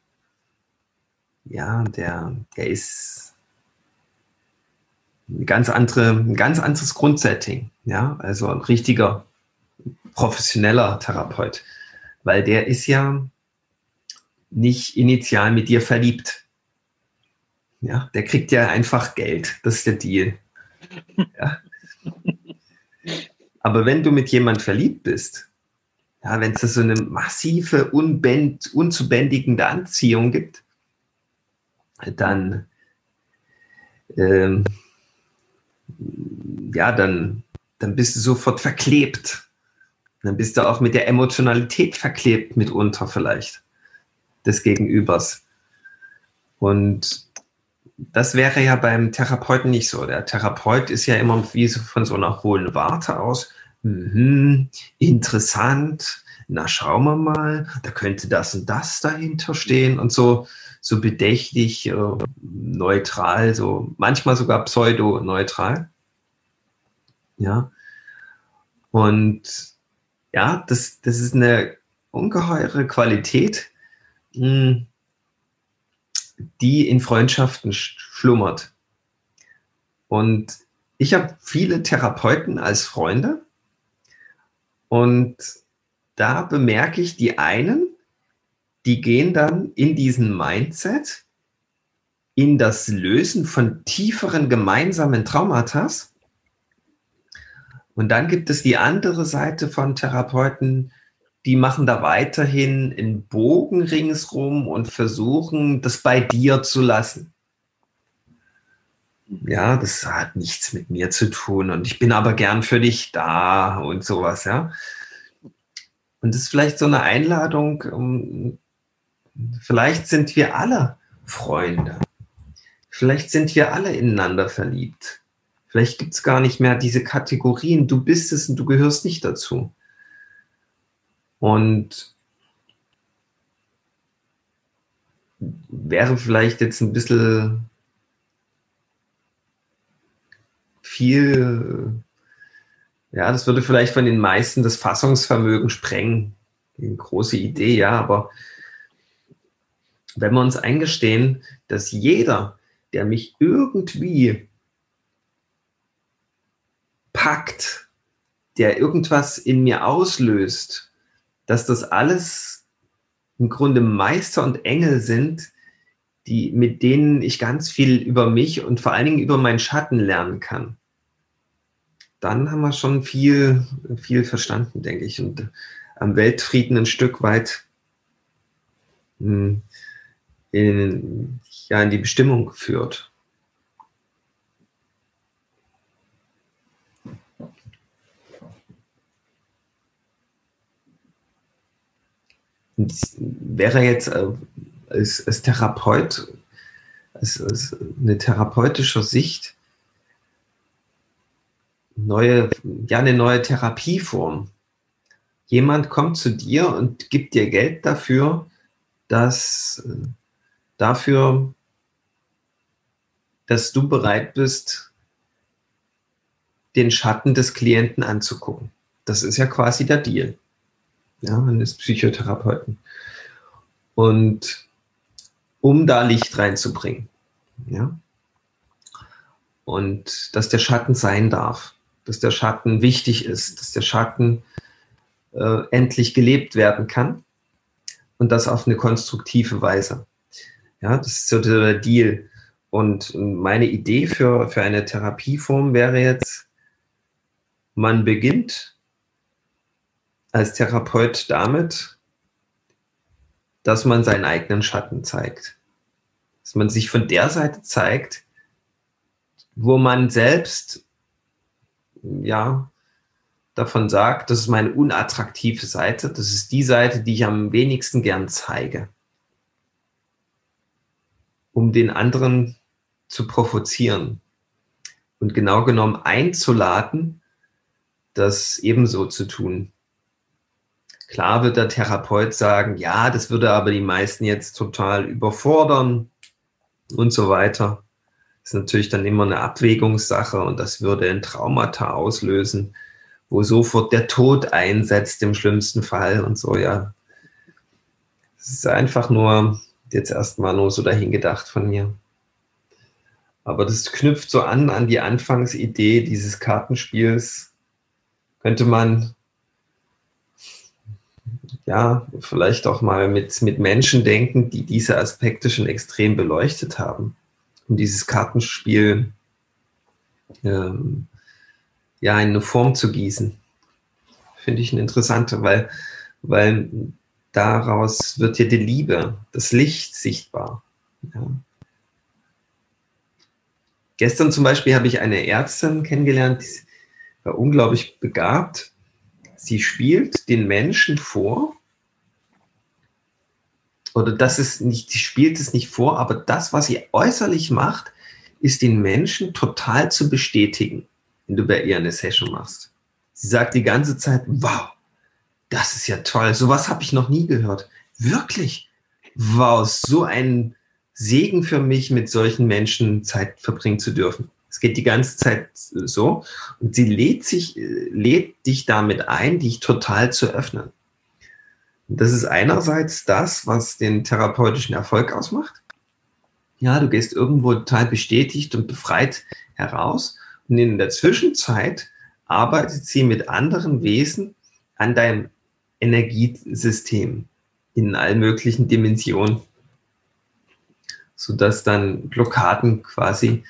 Ja, der, der ist ein ganz, andere, ein ganz anderes Grundsetting. Ja, also ein richtiger professioneller Therapeut. Weil der ist ja nicht initial mit dir verliebt Ja, der kriegt ja einfach Geld. Das ist der Deal. Ja. Aber wenn du mit jemand verliebt bist, ja, wenn es so eine massive, unbend, unzubändigende Anziehung gibt, dann, ähm, ja, dann, dann bist du sofort verklebt. Dann bist du auch mit der Emotionalität verklebt mitunter vielleicht des Gegenübers. Und das wäre ja beim Therapeuten nicht so. Der Therapeut ist ja immer wie so von so einer hohen Warte aus. Mhm, interessant. Na, schauen wir mal. Da könnte das und das dahinter stehen und so, so bedächtig, äh, neutral, so manchmal sogar pseudo-neutral. Ja. Und ja, das, das ist eine ungeheure Qualität, hm, die in Freundschaften schlummert. Und ich habe viele Therapeuten als Freunde und da bemerke ich die einen, die gehen dann in diesen Mindset, in das Lösen von tieferen gemeinsamen Traumata. Und dann gibt es die andere Seite von Therapeuten, die machen da weiterhin einen Bogen ringsrum und versuchen, das bei dir zu lassen. Ja, das hat nichts mit mir zu tun und ich bin aber gern für dich da und sowas, ja. Und das ist vielleicht so eine Einladung, vielleicht sind wir alle Freunde. Vielleicht sind wir alle ineinander verliebt. Vielleicht gibt es gar nicht mehr diese Kategorien, du bist es und du gehörst nicht dazu. Und wäre vielleicht jetzt ein bisschen viel, ja, das würde vielleicht von den meisten das Fassungsvermögen sprengen. Eine große Idee, ja, aber wenn wir uns eingestehen, dass jeder, der mich irgendwie packt, der irgendwas in mir auslöst, dass das alles im Grunde Meister und Engel sind, die, mit denen ich ganz viel über mich und vor allen Dingen über meinen Schatten lernen kann. Dann haben wir schon viel, viel verstanden, denke ich, und am Weltfrieden ein Stück weit hm, in, ja, in die Bestimmung geführt. Wäre jetzt äh, als, als Therapeut, als, als eine therapeutische Sicht, neue, ja, eine neue Therapieform. Jemand kommt zu dir und gibt dir Geld dafür, dass dafür, dass du bereit bist, den Schatten des Klienten anzugucken. Das ist ja quasi der Deal ja, eines Psychotherapeuten. Und um da Licht reinzubringen, ja. Und dass der Schatten sein darf, dass der Schatten wichtig ist, dass der Schatten äh, endlich gelebt werden kann und das auf eine konstruktive Weise. Ja, das ist so der Deal. Und meine Idee für, für eine Therapieform wäre jetzt, man beginnt als Therapeut damit, dass man seinen eigenen Schatten zeigt. Dass man sich von der Seite zeigt, wo man selbst, ja, davon sagt, das ist meine unattraktive Seite, das ist die Seite, die ich am wenigsten gern zeige. Um den anderen zu provozieren und genau genommen einzuladen, das ebenso zu tun. Klar wird der Therapeut sagen, ja, das würde aber die meisten jetzt total überfordern und so weiter. Das ist natürlich dann immer eine Abwägungssache und das würde ein Traumata auslösen, wo sofort der Tod einsetzt im schlimmsten Fall und so, ja. Es ist einfach nur jetzt erstmal nur so dahingedacht von mir. Aber das knüpft so an an die Anfangsidee dieses Kartenspiels. Könnte man ja, vielleicht auch mal mit, mit Menschen denken, die diese Aspekte schon extrem beleuchtet haben. um dieses Kartenspiel ähm, ja, in eine Form zu gießen. Finde ich eine interessante, weil, weil daraus wird ja die Liebe, das Licht sichtbar. Ja. Gestern zum Beispiel habe ich eine Ärztin kennengelernt, die war unglaublich begabt. Sie spielt den Menschen vor, oder das ist nicht, sie spielt es nicht vor, aber das, was sie äußerlich macht, ist den Menschen total zu bestätigen, wenn du bei ihr eine Session machst. Sie sagt die ganze Zeit, wow, das ist ja toll, sowas habe ich noch nie gehört. Wirklich, wow, so ein Segen für mich, mit solchen Menschen Zeit verbringen zu dürfen. Es geht die ganze Zeit so und sie lädt sich, lädt dich damit ein, dich total zu öffnen. Das ist einerseits das, was den therapeutischen Erfolg ausmacht. Ja, du gehst irgendwo total bestätigt und befreit heraus. Und in der Zwischenzeit arbeitet sie mit anderen Wesen an deinem Energiesystem in allen möglichen Dimensionen, sodass dann Blockaden quasi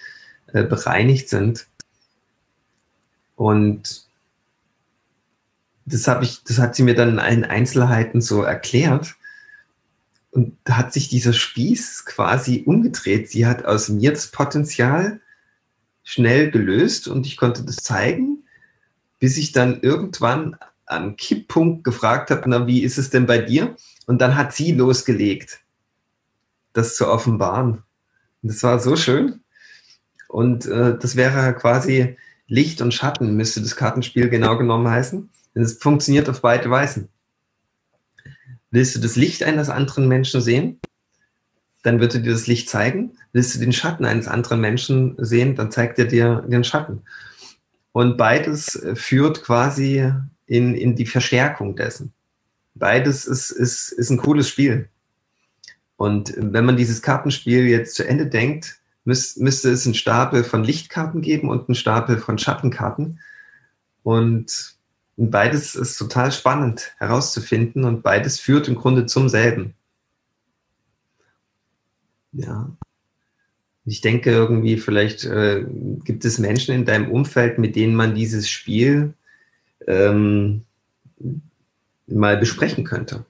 äh, bereinigt sind. Und das habe ich, das hat sie mir dann in allen Einzelheiten so erklärt. Und da hat sich dieser Spieß quasi umgedreht. Sie hat aus mir das Potenzial schnell gelöst und ich konnte das zeigen, bis ich dann irgendwann am Kipppunkt gefragt habe, na, wie ist es denn bei dir? Und dann hat sie losgelegt, das zu offenbaren. Und das war so schön. Und äh, das wäre quasi Licht und Schatten, müsste das Kartenspiel genau genommen heißen. Denn es funktioniert auf beide Weisen. Willst du das Licht eines anderen Menschen sehen? Dann wird er dir das Licht zeigen. Willst du den Schatten eines anderen Menschen sehen? Dann zeigt er dir den Schatten. Und beides führt quasi in, in die Verstärkung dessen. Beides ist, ist, ist ein cooles Spiel. Und wenn man dieses Kartenspiel jetzt zu Ende denkt, müsste es einen Stapel von Lichtkarten geben und einen Stapel von Schattenkarten. Und und beides ist total spannend herauszufinden und beides führt im Grunde zum selben. Ja. Ich denke irgendwie, vielleicht äh, gibt es Menschen in deinem Umfeld, mit denen man dieses Spiel ähm, mal besprechen könnte.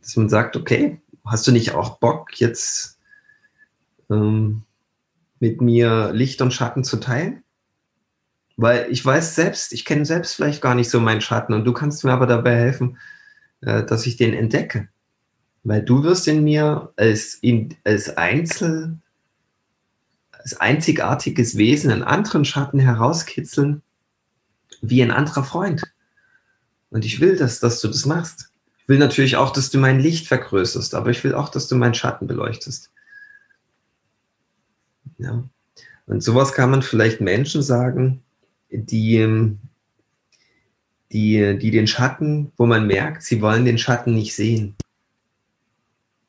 Dass man sagt, okay, hast du nicht auch Bock, jetzt ähm, mit mir Licht und Schatten zu teilen? Weil ich weiß selbst, ich kenne selbst vielleicht gar nicht so meinen Schatten und du kannst mir aber dabei helfen, äh, dass ich den entdecke. Weil du wirst in mir als, als Einzel, als einzigartiges Wesen einen anderen Schatten herauskitzeln, wie ein anderer Freund. Und ich will das, dass du das machst. Ich will natürlich auch, dass du mein Licht vergrößerst, aber ich will auch, dass du meinen Schatten beleuchtest. Ja. Und sowas kann man vielleicht Menschen sagen, die, die, die den Schatten, wo man merkt, sie wollen den Schatten nicht sehen.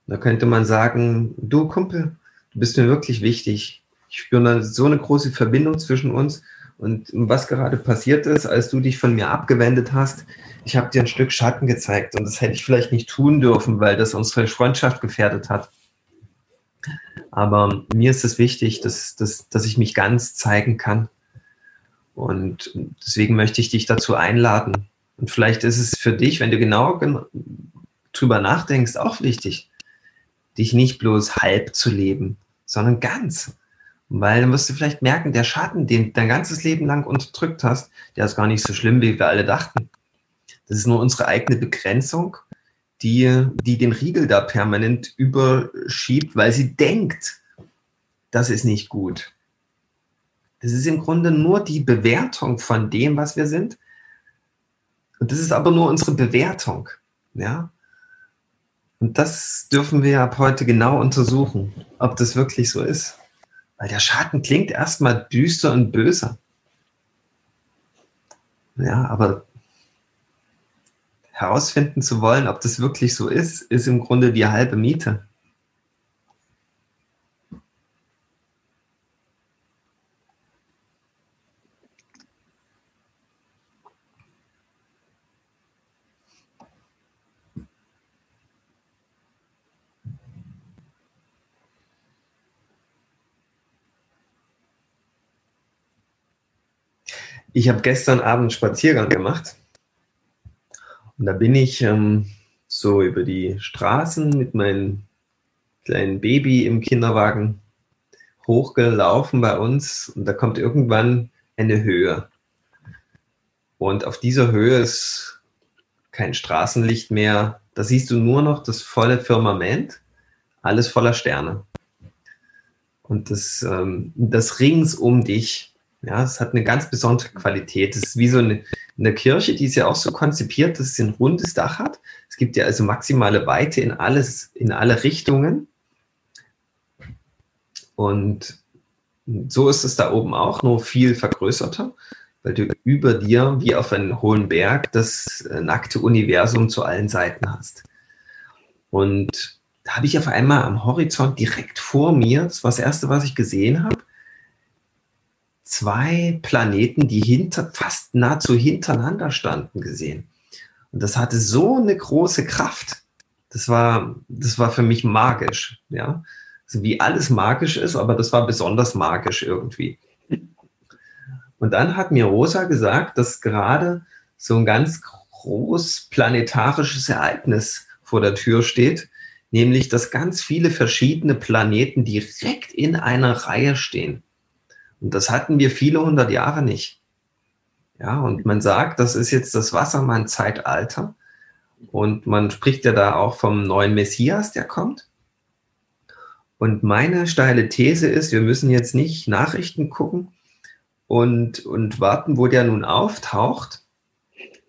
Da könnte man sagen, du Kumpel, du bist mir wirklich wichtig. Ich spüre so eine große Verbindung zwischen uns. Und was gerade passiert ist, als du dich von mir abgewendet hast, ich habe dir ein Stück Schatten gezeigt. Und das hätte ich vielleicht nicht tun dürfen, weil das unsere Freundschaft gefährdet hat. Aber mir ist es wichtig, dass, dass, dass ich mich ganz zeigen kann. Und deswegen möchte ich dich dazu einladen. Und vielleicht ist es für dich, wenn du genau drüber nachdenkst, auch wichtig, dich nicht bloß halb zu leben, sondern ganz. Weil dann wirst du vielleicht merken, der Schatten, den dein ganzes Leben lang unterdrückt hast, der ist gar nicht so schlimm, wie wir alle dachten. Das ist nur unsere eigene Begrenzung, die, die den Riegel da permanent überschiebt, weil sie denkt, das ist nicht gut. Das ist im Grunde nur die Bewertung von dem, was wir sind. Und das ist aber nur unsere Bewertung. Ja? Und das dürfen wir ab heute genau untersuchen, ob das wirklich so ist. Weil der Schatten klingt erstmal düster und böse. Ja, aber herausfinden zu wollen, ob das wirklich so ist, ist im Grunde die halbe Miete. Ich habe gestern Abend Spaziergang gemacht und da bin ich ähm, so über die Straßen mit meinem kleinen Baby im Kinderwagen hochgelaufen bei uns und da kommt irgendwann eine Höhe. Und auf dieser Höhe ist kein Straßenlicht mehr. Da siehst du nur noch das volle Firmament, alles voller Sterne. Und das, ähm, das rings um dich, ja, es hat eine ganz besondere Qualität. Das ist wie so eine, eine Kirche, die ist ja auch so konzipiert, dass es ein rundes Dach hat. Es gibt ja also maximale Weite in alles, in alle Richtungen. Und so ist es da oben auch, nur viel vergrößerter, weil du über dir, wie auf einem hohen Berg, das äh, nackte Universum zu allen Seiten hast. Und da habe ich auf einmal am Horizont direkt vor mir, das war das Erste, was ich gesehen habe, zwei Planeten, die hinter, fast nahezu hintereinander standen, gesehen. Und das hatte so eine große Kraft. Das war, das war für mich magisch, ja so wie alles magisch ist, aber das war besonders magisch irgendwie. Und dann hat mir Rosa gesagt, dass gerade so ein ganz groß planetarisches Ereignis vor der Tür steht, nämlich dass ganz viele verschiedene Planeten direkt in einer Reihe stehen. Und das hatten wir viele hundert Jahre nicht. Ja, und man sagt, das ist jetzt das Wassermann-Zeitalter. Und man spricht ja da auch vom neuen Messias, der kommt. Und meine steile These ist, wir müssen jetzt nicht Nachrichten gucken und, und warten, wo der nun auftaucht,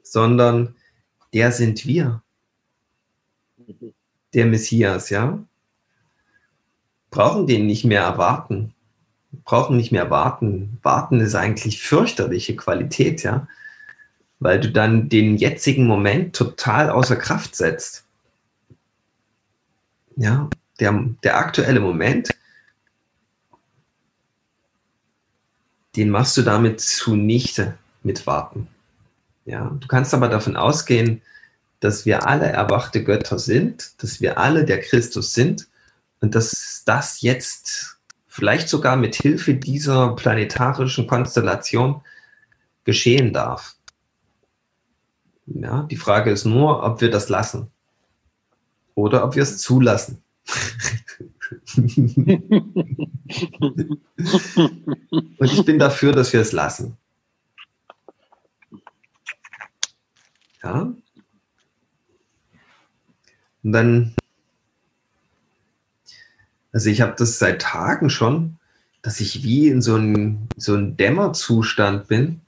sondern der sind wir. Der Messias, ja. Brauchen den nicht mehr erwarten. Brauchen nicht mehr warten. Warten ist eigentlich fürchterliche Qualität, ja. Weil du dann den jetzigen Moment total außer Kraft setzt. Ja, der, der aktuelle Moment, den machst du damit zunichte mit Warten. Ja, du kannst aber davon ausgehen, dass wir alle erwachte Götter sind, dass wir alle der Christus sind und dass das jetzt vielleicht sogar mit Hilfe dieser planetarischen Konstellation geschehen darf. Ja, die Frage ist nur, ob wir das lassen oder ob wir es zulassen. [laughs] Und ich bin dafür, dass wir es lassen. Ja. Und dann, also ich habe das seit Tagen schon, dass ich wie in so einem so ein Dämmerzustand bin,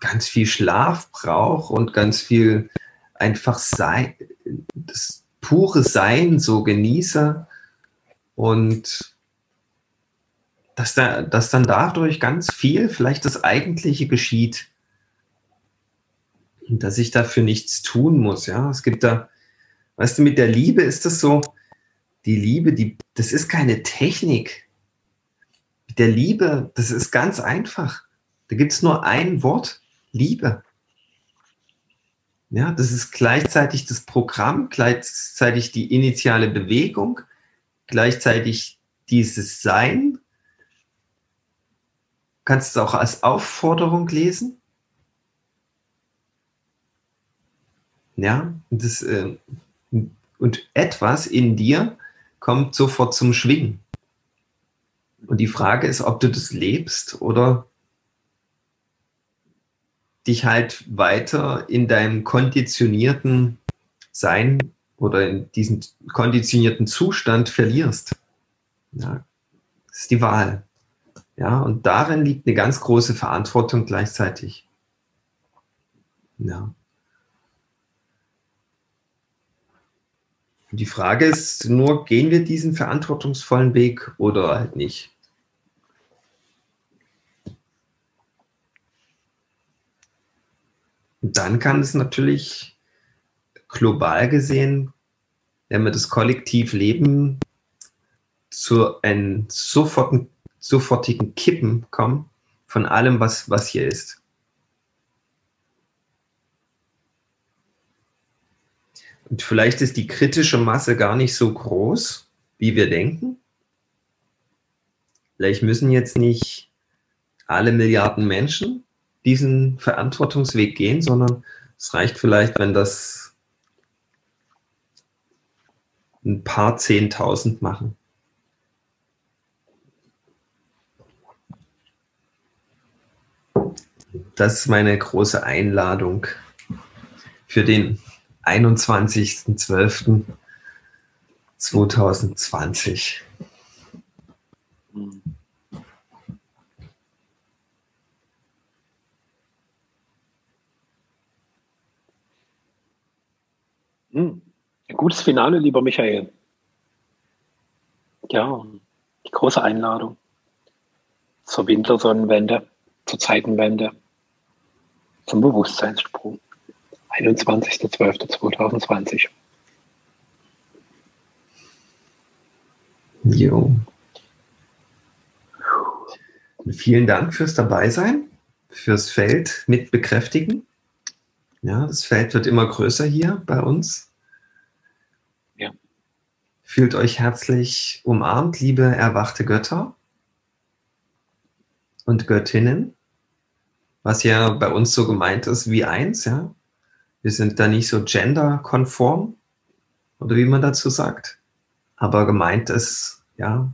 ganz viel Schlaf brauche und ganz viel einfach sein, das, pure Sein so genieße und dass, da, dass dann dadurch ganz viel, vielleicht das Eigentliche geschieht. Dass ich dafür nichts tun muss. Ja, es gibt da, weißt du, mit der Liebe ist das so, die Liebe, die, das ist keine Technik. Mit der Liebe, das ist ganz einfach. Da gibt es nur ein Wort, Liebe. Ja, das ist gleichzeitig das Programm, gleichzeitig die initiale Bewegung, gleichzeitig dieses Sein. Kannst du es auch als Aufforderung lesen. Ja, das, äh, und etwas in dir kommt sofort zum Schwingen. Und die Frage ist, ob du das lebst oder dich halt weiter in deinem konditionierten Sein oder in diesem konditionierten Zustand verlierst. Ja, das ist die Wahl. Ja, und darin liegt eine ganz große Verantwortung gleichzeitig. Ja. Die Frage ist nur, gehen wir diesen verantwortungsvollen Weg oder halt nicht? dann kann es natürlich global gesehen, wenn wir das Kollektivleben zu einem sofortigen, sofortigen Kippen kommen von allem, was, was hier ist. Und vielleicht ist die kritische Masse gar nicht so groß, wie wir denken. Vielleicht müssen jetzt nicht alle Milliarden Menschen diesen Verantwortungsweg gehen, sondern es reicht vielleicht, wenn das ein paar Zehntausend machen. Das ist meine große Einladung für den 21.12.2020. Mhm. Hm. Ein gutes Finale, lieber Michael. Ja, die große Einladung zur Wintersonnenwende, zur Zeitenwende, zum Bewusstseinssprung. 21.12.2020. Jo. Vielen Dank fürs Dabeisein, fürs Feld mit bekräftigen. Ja, das Feld wird immer größer hier bei uns. Ja. Fühlt euch herzlich umarmt, liebe erwachte Götter und Göttinnen, was ja bei uns so gemeint ist wie eins, ja. Wir sind da nicht so genderkonform oder wie man dazu sagt, aber gemeint ist, ja,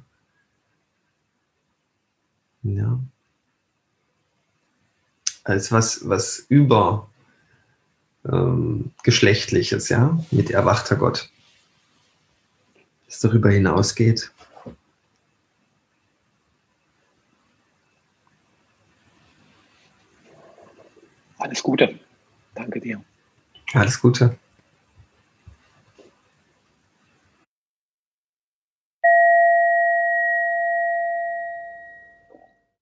ja, als was, was über ähm, Geschlechtliches, ja, mit erwachter Gott, das darüber hinausgeht. Alles Gute. Danke dir. Alles Gute.